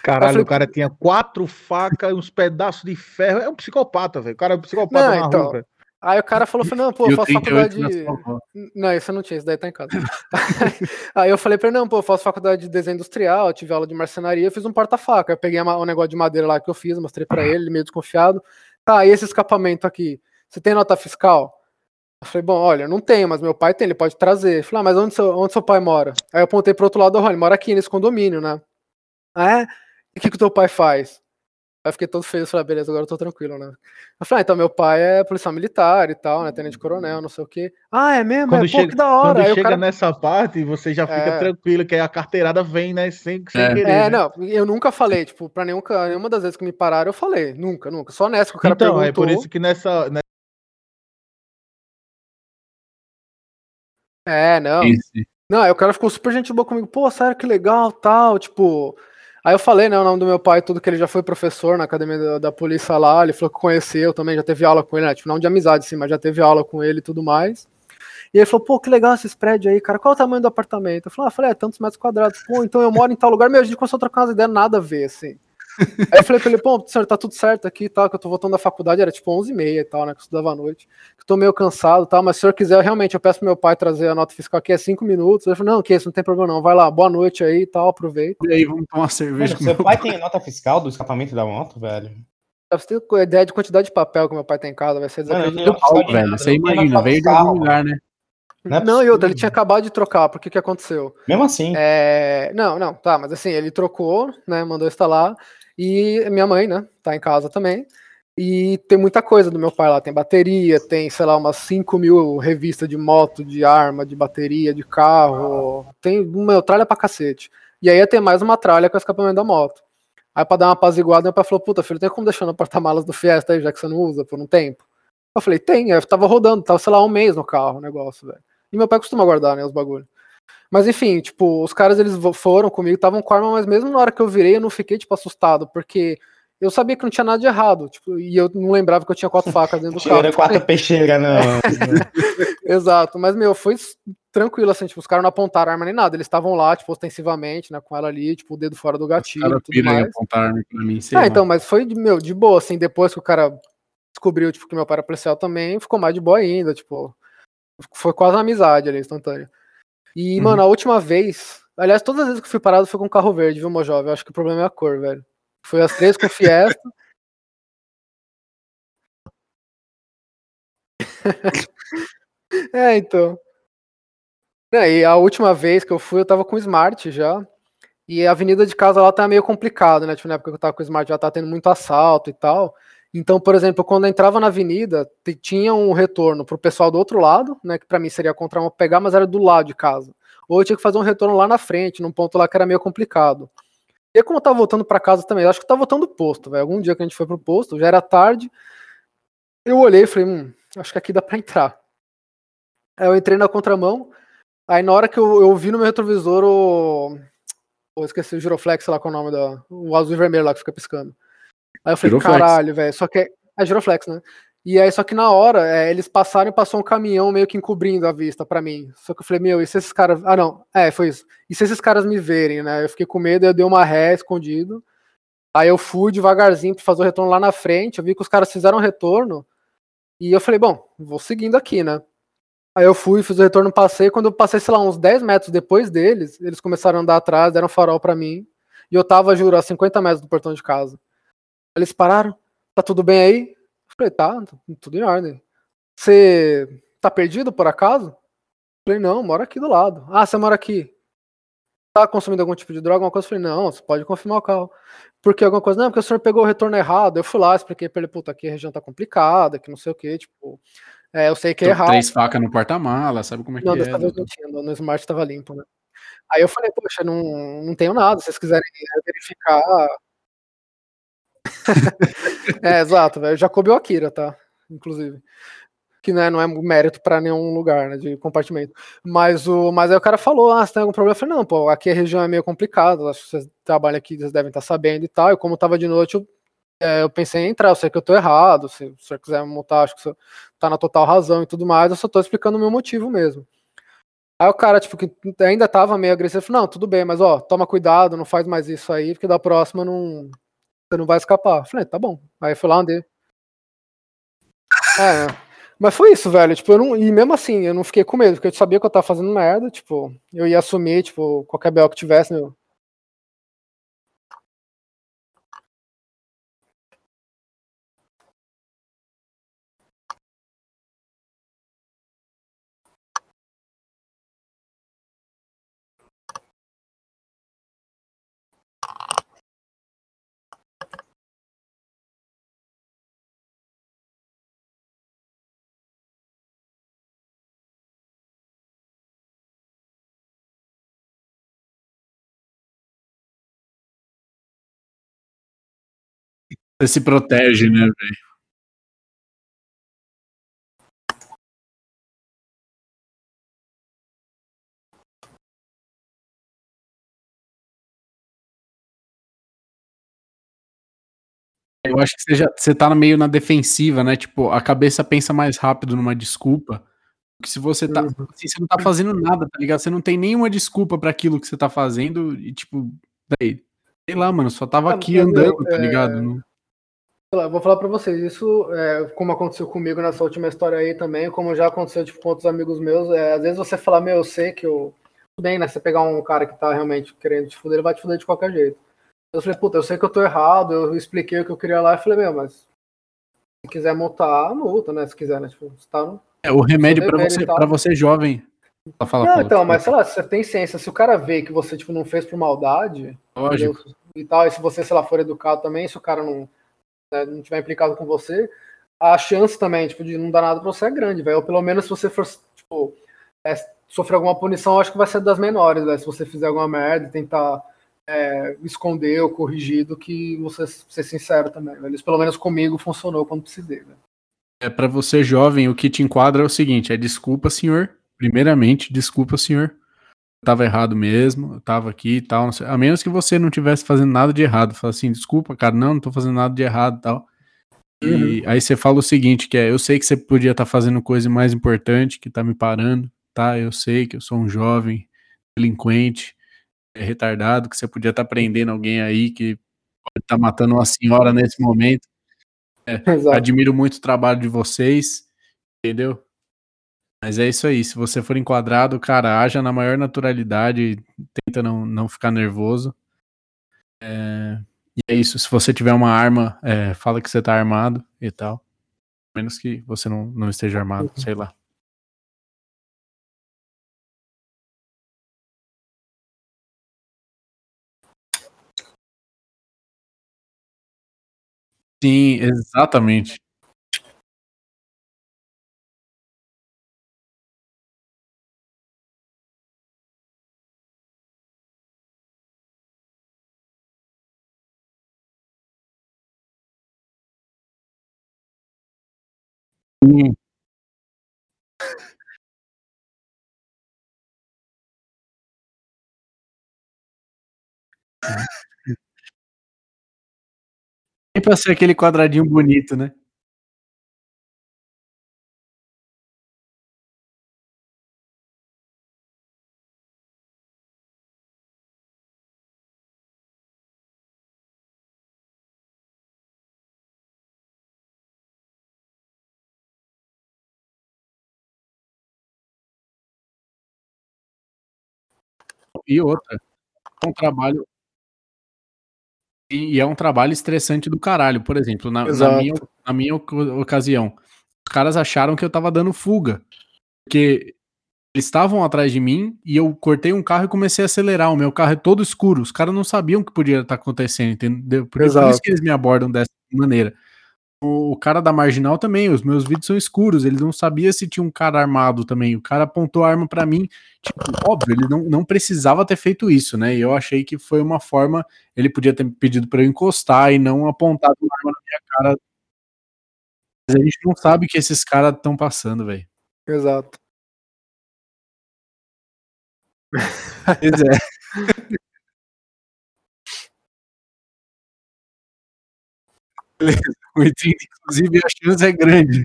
Caralho, falei- o cara tinha quatro facas, uns pedaços de ferro. É um psicopata, velho. O cara é um psicopata Não, na então, rua. Aí o cara falou, não, pô, eu faço 38 faculdade. Não, isso eu não tinha, isso daí tá em casa. Aí eu falei pra ele, não, pô, eu faço faculdade de desenho industrial, tive aula de marcenaria, eu fiz um porta-faca. Eu peguei o negócio de madeira lá que eu fiz, mostrei pra ele, meio desconfiado. Tá, e esse escapamento aqui? Você tem nota fiscal? Eu falei, bom, olha, não tenho, mas meu pai tem, ele pode trazer. Eu falei, ah, mas onde seu, onde seu pai mora? Aí eu apontei pro outro lado ele mora aqui nesse condomínio, né? Ah, é? E o que, que o teu pai faz? Aí eu fiquei todo feliz, falei, ah, beleza, agora eu tô tranquilo, né? Eu falei, ah, então meu pai é policial militar e tal, né? Tenente coronel, não sei o quê. Ah, é mesmo? Quando é, chega, pô, que da hora. quando Aí chega cara... nessa parte, você já fica É. tranquilo, que aí a carteirada vem, né? Sem, sem É. querer. É, né? não, eu nunca falei, tipo, pra nenhum, nenhuma das vezes que me pararam, eu falei. Nunca, nunca. Só nessa que o cara Então, perguntou. é por isso que nessa. né, É, não. Esse- Não, aí o cara ficou super gente boa comigo. Pô, sério, que legal, tal, tipo... Aí eu falei, né, o nome do meu pai, tudo que ele já foi professor na academia da, da polícia lá, ele falou que conheceu também, já teve aula com ele, né, tipo, não de amizade, sim, mas já teve aula com ele e tudo mais. E ele falou, pô, que legal esses prédios aí, cara, qual é o tamanho do apartamento? Eu falei, ah, falei, é tantos metros quadrados. Pô, então eu moro em tal lugar, meu, a gente começou a trocar umas ideias, nada a ver, assim. Aí eu falei pra ele, pô, senhor, tá tudo certo aqui e tal, que eu tô voltando da faculdade, era tipo 11h30 e tal, né, que eu estudava à noite. Que eu tô meio cansado e tal, mas se o senhor quiser, realmente, eu peço pro meu pai trazer a nota fiscal aqui, é 5 minutos. Ele falou, não, que isso, não tem problema não, vai lá, boa noite aí e tal, aproveita. E aí, vamos tomar cerveja Mano, com seu meu pai tem nota fiscal do escapamento da moto, velho? Pra você ter ideia de quantidade de papel que meu pai tem em casa, vai ser Mano, eu desacreditável. tenho nota fiscal pau, de velho. Você imagina, veio de algum lugar, né? Não, é Não, e outra, ele tinha acabado de trocar, porque o que aconteceu? Mesmo assim. É, não, não, tá, mas assim, ele trocou, né, mandou instalar, e minha mãe, né, tá em casa também, e tem muita coisa do meu pai lá, tem bateria, tem, sei lá, umas 5 mil revistas de moto, de arma, de bateria, de carro, tem uma tralha pra cacete. E aí ia ter mais uma tralha com o escapamento da moto. Aí pra dar uma apaziguada, meu pai falou, puta, filho, tem como deixar no porta-malas do Fiesta aí, já que você não usa por um tempo? Eu falei, tem, eu tava rodando, tava, sei lá, um mês no carro o negócio, velho. E meu pai costuma guardar, né, os bagulhos. Mas enfim, tipo, os caras eles foram comigo, estavam com arma, mas mesmo na hora que eu virei, eu não fiquei, tipo, assustado, porque eu sabia que não tinha nada de errado, tipo, e eu não lembrava que eu tinha quatro facas dentro do carro. Tira quatro peixeiras, não. Exato, mas meu, foi tranquilo, assim, tipo, os caras não apontaram arma nem nada, eles estavam lá, tipo, ostensivamente, né, com ela ali, tipo, o dedo fora do gatilho e tudo mais. apontar arma pra mim, sei Ah, lá. então, mas foi, de- meu, de boa, assim, depois que o cara descobriu, tipo, que meu pai era policial também, ficou mais de boa ainda, tipo, foi quase uma amizade ali, instantânea. E, Uhum. mano, a última vez, aliás, todas as vezes que eu fui parado foi com carro verde, viu, Mojove? Eu acho que o problema é a cor, velho. Foi as três com Fiesta. é, então. É, e a última vez que eu fui, eu tava com o Smart já. E a avenida de casa lá tá meio complicado, né? Tipo, na época que eu tava com o Smart já tá tendo muito assalto e tal. Então, por exemplo, quando eu entrava na avenida, tinha um retorno pro pessoal do outro lado, né? Que pra mim seria contra uma pegar, mas era do lado de casa. Ou eu tinha que fazer um retorno lá na frente, num ponto lá que era meio complicado. E como eu tava voltando pra casa também, eu acho que eu tava voltando do posto, velho. Algum dia que a gente foi pro posto, já era tarde. Eu olhei e falei, hum, acho que aqui dá pra entrar. Aí eu entrei na contramão. Aí na hora que eu, eu vi no meu retrovisor o. Pô, esqueci o giroflex, sei lá qual é o nome da. O azul e vermelho lá que fica piscando. Aí eu falei, Giroflex. caralho, velho. Só que. É giroflex, né? E aí, só que na hora, é, eles passaram e passou um caminhão meio que encobrindo a vista pra mim. Só que eu falei, meu, e se esses caras. Ah, não. É, foi isso. E se esses caras me verem, né? Eu fiquei com medo, eu dei uma ré escondido. Aí eu fui devagarzinho pra fazer o retorno lá na frente. Eu vi que os caras fizeram o retorno. E eu falei, bom, vou seguindo aqui, né? Aí eu fui, fiz o retorno, passei. Quando eu passei, sei lá, uns 10 metros depois deles, eles começaram a andar atrás, deram farol pra mim. E eu tava, juro, a 50 metros do portão de casa. Eles pararam. Tá tudo bem aí? Eu falei, tá, tudo em ordem. Você tá perdido por acaso? Eu falei, não, moro aqui do lado. Ah, você mora aqui. Tá consumindo algum tipo de droga, alguma coisa? Eu falei, não, você pode confirmar o carro. Por que alguma coisa? Não, porque o senhor pegou o retorno errado. Eu fui lá, expliquei pra ele, puta, aqui a região tá complicada, que não sei o que, tipo. É, eu sei que é errado. Três facas no porta-mala, sabe como é que Não, é? dessa vez doutor? não tinha, no no Smart tava limpo, né. Aí eu falei: "Poxa, não não tenho nada, se vocês quiserem verificar" É, exato, velho, coube o Akira, tá, inclusive. Que, né, não é mérito pra nenhum lugar, né, de compartimento. Mas o mas aí o cara falou: "Ah, você tem algum problema?" Eu falei: "Não, pô, aqui a região é meio complicada, acho que vocês trabalham aqui, vocês devem estar sabendo e tal", e como estava de noite eu, eh, eu pensei em entrar, eu sei que eu tô errado, se o senhor quiser me multar, acho que senhor tá na total razão e tudo mais, eu só tô explicando o meu motivo mesmo. Aí o cara, tipo, que ainda tava meio agressivo, falou: "Não, tudo bem, mas ó, toma cuidado, não faz mais isso aí, porque da próxima não você não vai escapar". Eu falei: "Tá bom". Aí fui lá, andei. É, mas foi isso, velho, tipo, eu não e mesmo assim, eu não fiquei com medo, porque eu sabia que eu estava fazendo merda, tipo, eu ia assumir, tipo, qualquer BO que tivesse, meu Você se protege, né, velho? Eu acho que você já você tá meio na defensiva, né, tipo, a cabeça pensa mais rápido numa desculpa, que se você tá Uhum. assim, você não tá fazendo nada, tá ligado? Você não tem nenhuma desculpa pra aquilo que você tá fazendo e, tipo, véi, sei lá, mano, só estava Ah, aqui meu, andando, tá ligado? é Não Sei lá, eu vou falar pra vocês, isso, é, como aconteceu comigo nessa última história aí também, como já aconteceu tipo, com outros amigos meus, é, às vezes você falar, meu, eu sei que eu. Tudo bem, né? Você pegar um cara que tá realmente querendo te fuder, ele vai te fuder de qualquer jeito. Eu falei, puta, eu sei que eu tô errado, eu expliquei o que eu queria lá, e falei, meu, mas se quiser multar, multa, né? Se quiser, né? Tipo, você tá no. É, o remédio pra e você pra você jovem só fala, Não, fala, então, mas sei lá, se você tem ciência, se o cara vê que você, tipo, não fez por maldade, Lógico. entendeu? E tal, e se você, sei lá, for educado também, se o cara não, né, não tiver implicado com você, a chance também, tipo, de não dar nada pra você é grande, velho. Ou pelo menos se você for, tipo, é, sofrer alguma punição, acho que vai ser das menores. Se você fizer alguma merda tentar é, esconder ou corrigir do que você ser sincero também, velho. Isso pelo menos comigo funcionou quando precisei, velho. É pra você jovem, o que te enquadra é o seguinte, é desculpa, senhor. Primeiramente, desculpa, senhor. Tava errado mesmo, eu tava aqui e tal, sei- a menos que você não tivesse fazendo nada de errado. Fala assim, desculpa, cara, não, não tô fazendo nada de errado e tal. E aí você fala o seguinte, que é, eu sei que você podia estar fazendo coisa mais importante, que tá me parando, tá? Eu sei que eu sou um jovem delinquente, é, retardado, que você podia estar prendendo alguém aí que pode estar matando uma senhora nesse momento. Exato. Admiro muito o trabalho de vocês, entendeu? Mas é isso aí, se você for enquadrado, cara, haja na maior naturalidade, tenta não, não ficar nervoso. É, e é isso, se você tiver uma arma, é, fala que você tá armado e tal. Menos que você não, não esteja armado, sei lá. Sim, exatamente. Sim. Nem pra ser aquele quadradinho bonito, né? E outra, é um trabalho e é um trabalho estressante do caralho, por exemplo, na na minha na minha oca ocasião, os caras acharam que eu estava dando fuga, porque eles estavam atrás de mim e eu cortei um carro e comecei a acelerar, o meu carro é todo escuro, os caras não sabiam o que podia estar acontecendo, entendeu? Por por isso que eles me abordam dessa maneira. O cara da marginal também, os meus vídeos são escuros, ele não sabia se tinha um cara armado também, o cara apontou a arma pra mim, tipo, óbvio, ele não não precisava ter feito isso, né, e eu achei que foi uma forma ele podia ter pedido pra eu encostar e não apontado uma arma na minha cara. Mas a gente não sabe o que esses cara estão passando, velho. Exato. Pois é. Beleza, 1,30 inclusive a chance é grande.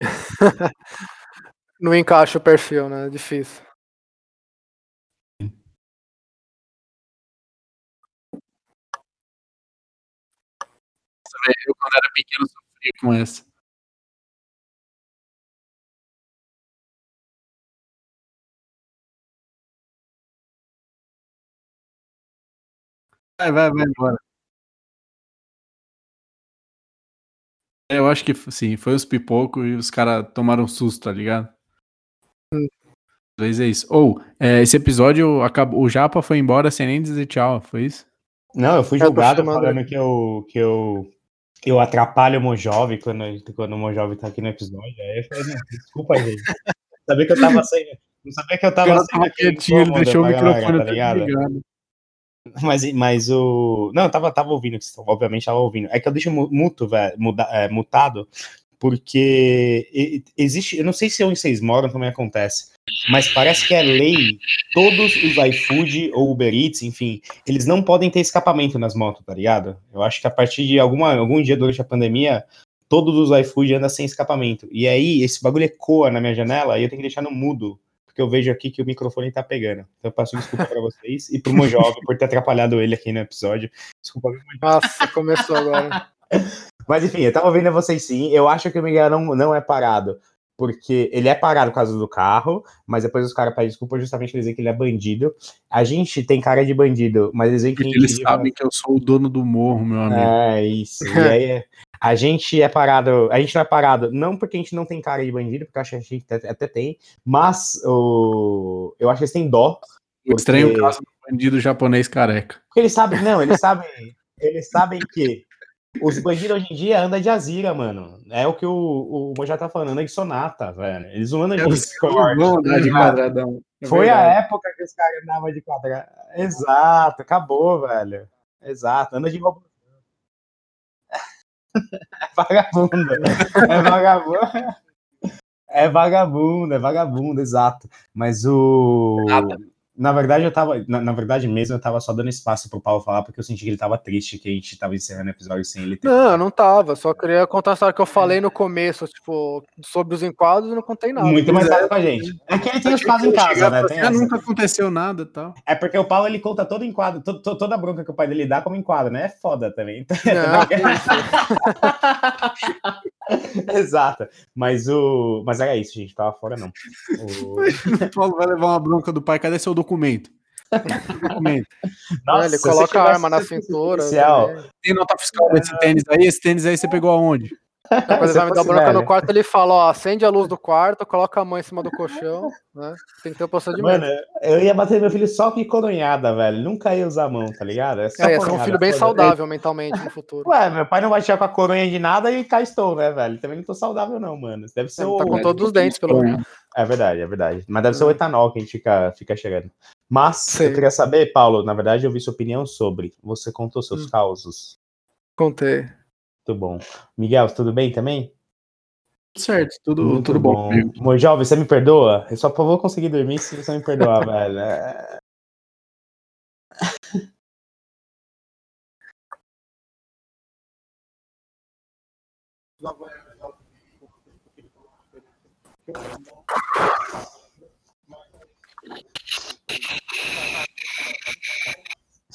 Não encaixa o perfil, né, difícil. Eu quando era pequeno sofria com essa. Vai, vai, vai embora. É, eu acho que f sim, foi os pipoco e os cara tomaram um susto, tá ligado? Hum. Talvez é isso. Ou, eh, esse episódio acabou o Japa foi embora sem nem dizer tchau, foi isso? Não, eu fui julgado falando que eu, que eu, eu atrapalho o Mojove quando, quando o Mojove tá aqui no episódio. Aí eu falei, não, desculpa, gente. Sabia que eu tava sem. Não sabia que eu tava sem tava quietinho, ele deixou o galera, microfone tá ligado? desligado. Mas, mas o. Não, eu tava, tava ouvindo, obviamente tava ouvindo. É que eu deixo mu- muto, velho, muda- é, mutado, porque existe. Eu não sei se onde vocês moram também acontece, mas parece que é lei. Todos os iFood ou Uber Eats, enfim, eles não podem ter escapamento nas motos, tá ligado? Eu acho que a partir de alguma, algum dia durante a pandemia, todos os iFood andam sem escapamento. E aí, esse bagulho ecoa na minha janela e eu tenho que deixar no mudo porque eu vejo aqui que o microfone tá pegando. Então eu peço desculpa pra vocês e pro Mojove por ter atrapalhado ele aqui no episódio. Desculpa. Nossa, começou agora. Mas enfim, eu tava ouvindo vocês sim. Eu acho que o Miguel não, não é parado. Porque ele é parado por causa do carro, mas depois os caras pedem desculpa justamente pra dizer que ele é bandido. A gente tem cara de bandido, mas eles veem que Porque gente eles sabem que eu sou o dono do morro, meu amigo. é, isso. E aí, a gente é parado, a gente não é parado, não porque a gente não tem cara de bandido, porque acho que a gente até, até tem, mas o, eu acho que eles têm dó, Eu estranho o porque- caso do bandido japonês careca. porque eles sabem, não, eles sabem, eles sabem que os bandidos hoje em dia andam de Azira, mano. É o que o, o Mojá tá falando, anda de Sonata, velho. Eles não andam de Discord. Vão andar de quadradão. É Foi a época que os caras andavam de quadrado. Exato, acabou, velho. Exato, anda de robô. É vagabundo. É vagabundo. É vagabundo, é vagabundo, exato. Mas o. Na verdade, eu tava. Na, na verdade mesmo, eu tava só dando espaço pro Paulo falar, porque eu senti que ele tava triste, que a gente tava encerrando o episódio sem ele ter. Não, eu não tava. Só queria contar a história que eu falei no começo, tipo, sobre os enquadros e não contei nada. Muito mais Pois é. nada com a gente. É que ele tem os quadros em casa, né? Tem assim, "Ah, essa. nunca aconteceu nada e tal. É porque o Paulo ele conta todo enquadro, to- to- toda a bronca que o pai dele dá como enquadro, né? É foda também. Então, Não, que Exato. Mas o. Mas era isso, gente. Tava fora, não. O... O Paulo vai levar uma bronca do pai. Cadê seu documento? documento. Não, ele coloca a arma na cintura. também. Tem nota fiscal desse tênis aí? Esse tênis aí você pegou aonde? Se ele vai me dar bronca velho. no quarto, ele fala, ó, acende a luz do quarto, coloca a mão em cima do colchão, né? Tem que ter o procedimento. Mano, eu ia bater meu filho só com coronhada, velho. Nunca ia usar a mão, tá ligado? É, só é, ia ser um filho bem saudável mentalmente no futuro. Ué, meu pai não vai tirar com a coronha de nada e cá estou, né, velho? Também não tô saudável, não, mano. Deve ser Ele o. tá com todos os dentes, pelo menos. É verdade, é verdade. Mas deve ser o etanol que a gente fica, fica chegando. Mas Sei. eu queria saber, Paulo, na verdade eu vi sua opinião sobre. Você contou Hum. seus causos. Contei. Muito bom. Miguel, tudo bem também? Tudo certo, tudo, Muito tudo bom. Mojove, você me perdoa? Eu só vou conseguir dormir se você me perdoar, velho. É-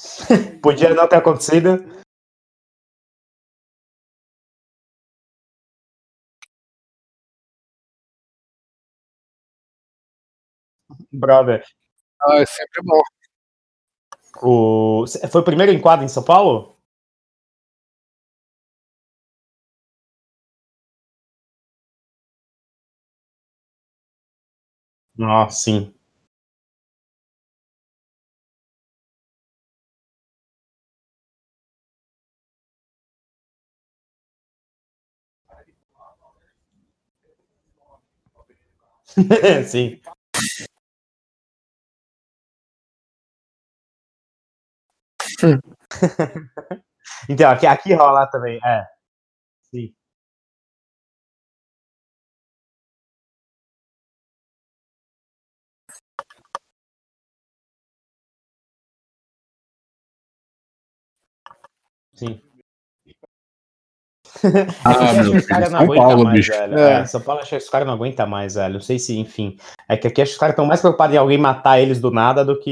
Podia não ter acontecido. Brother, Ah, é sempre bom. o... foi o primeiro enquadro em São Paulo? Nossa, sim. sim. então, aqui, aqui rola também, é. Sim. Sim. Ah, É meu os caras não aguentam mais, bicho. velho. É. É, São Paulo acho que os caras não aguentam mais, velho. Não sei se, enfim. É que aqui acho que os caras estão mais preocupados em alguém matar eles do nada do que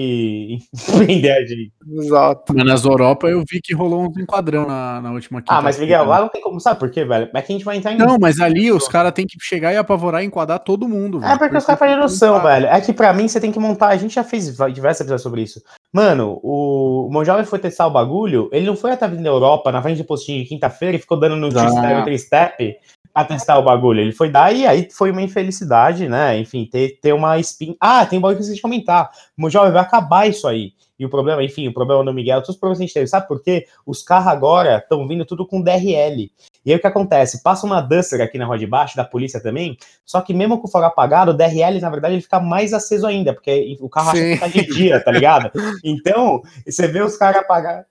em prender a gente. Exato. Mas nas Europa eu vi que rolou uns enquadrão na, na última Ah, mas Miguel, lá não tem como, sabe por quê, velho? É que a gente vai entrar em. Não, mas ali os caras têm que chegar e apavorar e enquadrar todo mundo. É porque os caras fazem noção, velho. É que pra mim você tem que montar. A gente já fez diversos episódios sobre isso. Mano, o Monjovem foi testar o bagulho. Ele não foi até a Avenida Europa, na frente de postinho de quinta-feira, e ficou dando no Ah. three-step pra testar o bagulho. Ele foi dar e aí foi uma infelicidade, né? Enfim, ter, ter uma spin. Ah, tem um bagulho que de comentar. O Monjovem vai acabar isso aí. E o problema, enfim, o problema do Miguel, todos os problemas que a gente teve, sabe por quê? Os carros agora estão vindo tudo com DRL. E aí o que acontece? Passa uma Duster aqui na rua de baixo, da polícia também, só que mesmo com o faro apagado, o DRL, na verdade, ele fica mais aceso ainda, porque o carro acha que tá de dia, tá ligado? Então, você vê os caras apagar.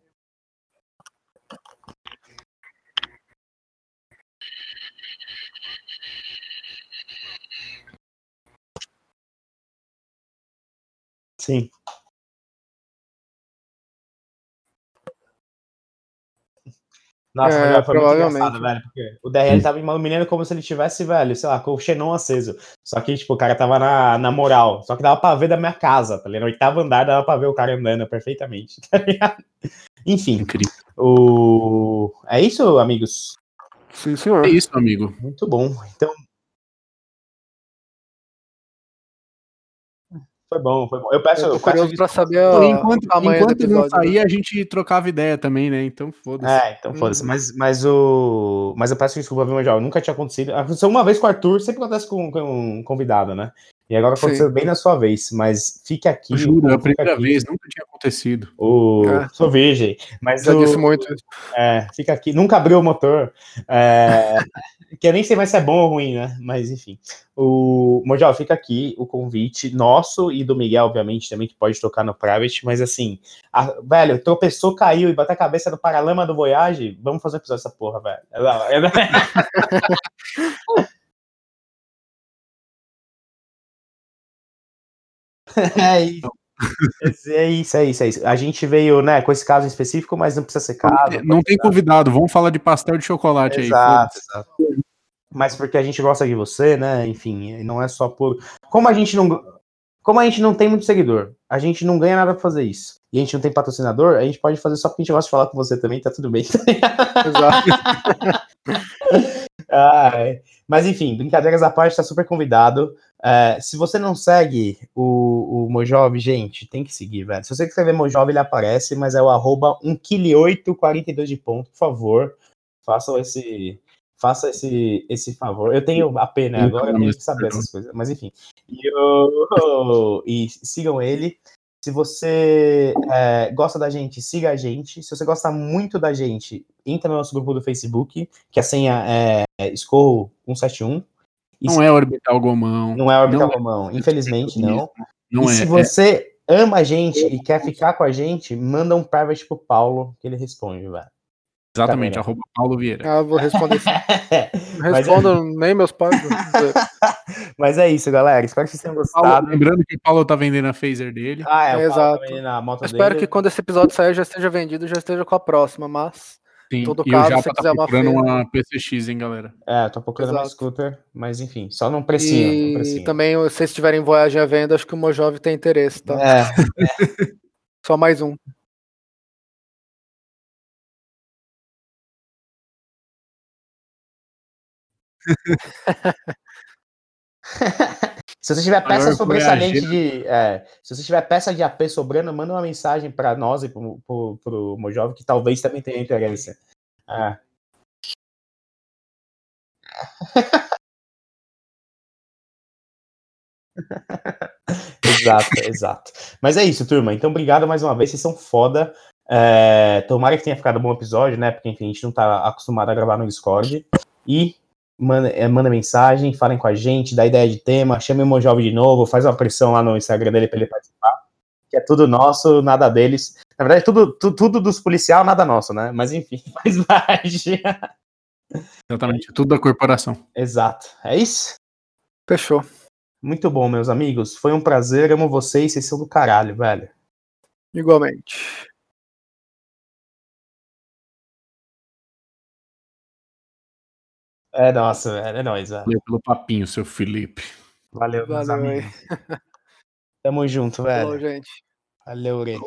Sim. Nossa, É, foi muito provavelmente. engraçado, velho, porque o DRL tava iluminando como se ele tivesse, velho, sei lá, com o xenon aceso. Só que, tipo, o cara tava na, na moral. Só que dava pra ver da minha casa, tá ligado? No oitavo andar dava pra ver o cara andando perfeitamente, tá ligado? Enfim, Incrível. o... é isso, amigos? Sim, senhor. É isso, amigo. Muito bom. Então. Foi bom, foi bom. Eu peço. Eu tô eu peço curioso pra saber ó, enquanto enquanto não né? sair, a gente trocava ideia também, né? Então foda-se. É, então foda-se. Mas, mas o. Mas eu peço desculpa, viu, Major? Nunca tinha acontecido. Aconteceu uma vez com o Arthur, sempre acontece com, com um convidado, né? E agora aconteceu Sim. bem na sua vez. Mas fique aqui. Juro, é a primeira aqui. vez, nunca tinha acontecido. O... É. Sou virgem. Mas Já o... disse muito. É, fica aqui. Nunca abriu o motor. É, que eu nem sei mais se é bom ou ruim, né? Mas enfim. O Mojal, fica aqui o convite nosso e do Miguel, obviamente, também, que pode tocar no private. Mas assim, a- velho, tropeçou, caiu e bateu a cabeça no paralama do Voyage. Vamos fazer um episódio dessa porra, velho. É da é isso. É isso, é isso, é isso. A gente veio, né, com esse caso em específico, mas não precisa ser caso. Não tem convidado, vamos falar de pastel de chocolate aí. Exato, exato. Mas porque a gente gosta de você, né? Enfim, não é só por. Como a gente não. Como a gente não tem muito seguidor, a gente não ganha nada pra fazer isso. E a gente não tem patrocinador, a gente pode fazer só porque a gente gosta de falar com você também, tá tudo bem. Exato. Mas enfim, brincadeiras à parte, tá super convidado. É, se você não segue o, o Mojove, gente, tem que seguir, velho. Se você escrever Mojove, ele aparece, mas é o arroba 1kg842 de ponto, por favor. Façam esse. Faça esse, esse favor. Eu tenho AP, né? Agora eu tenho que saber essas coisas. Mas enfim. E sigam ele. Se você é, gosta da gente, siga a gente. Se você gosta muito da gente, entra no nosso grupo do Facebook, que a senha é Scorro171. E Não se- é orbital gomão. não é Orbital não é. Romão, infelizmente não. Não e é. se é. você ama a gente e quer ficar com a gente, manda um private pro Paulo, que ele responde, velho. Exatamente, Câmera. arroba Paulo Vieira. Ah, vou responder sim. Não Mas é- respondo nem meus pais. Mas é isso, galera. Espero que vocês tenham Paulo, gostado. lembrando que o Paulo tá vendendo a phaser dele. Ah, é, Paulo Exato. moto Espero dele. que quando esse episódio sair já esteja vendido e já esteja com a próxima, mas. Sim. todo e caso, o Japa se tá quiser uma procurando feira- uma PCX, hein, galera. É, eu tô procurando uma Exato. scooter, mas enfim, só não não E precinho. também, se vocês tiverem voyagem à venda, acho que o Mojove tem interesse, tá? É, Só mais um. Se você tiver peça sobressalente de. é, se você tiver peça de AP sobrando, manda uma mensagem pra nós e pro, pro, pro Mojove, que talvez também tenha interesse. É. exato, exato. Mas é isso, turma. Então, obrigado mais uma vez. Vocês são foda. É, tomara que tenha ficado um bom episódio, né? Porque, enfim, a gente não tá acostumado a gravar no Discord. E manda, é, manda mensagem, falem com a gente, dá ideia de tema, chame o Mojove de novo, faz uma pressão lá no Instagram dele pra ele participar. Que é tudo nosso, nada deles. Na verdade, tudo, tu- tudo dos policial, nada nosso, né? Mas enfim, faz parte. Exatamente, tudo da corporação. Exato. É isso? Fechou. Muito bom, meus amigos. Foi um prazer, amo vocês, vocês são do caralho, velho. Igualmente. É nossa, velho. É nóis, velho. Valeu pelo papinho, seu Felipe. Valeu, meus Valeu aí. amigos. Tamo junto, Falou, velho. gente. Valeu, Ure.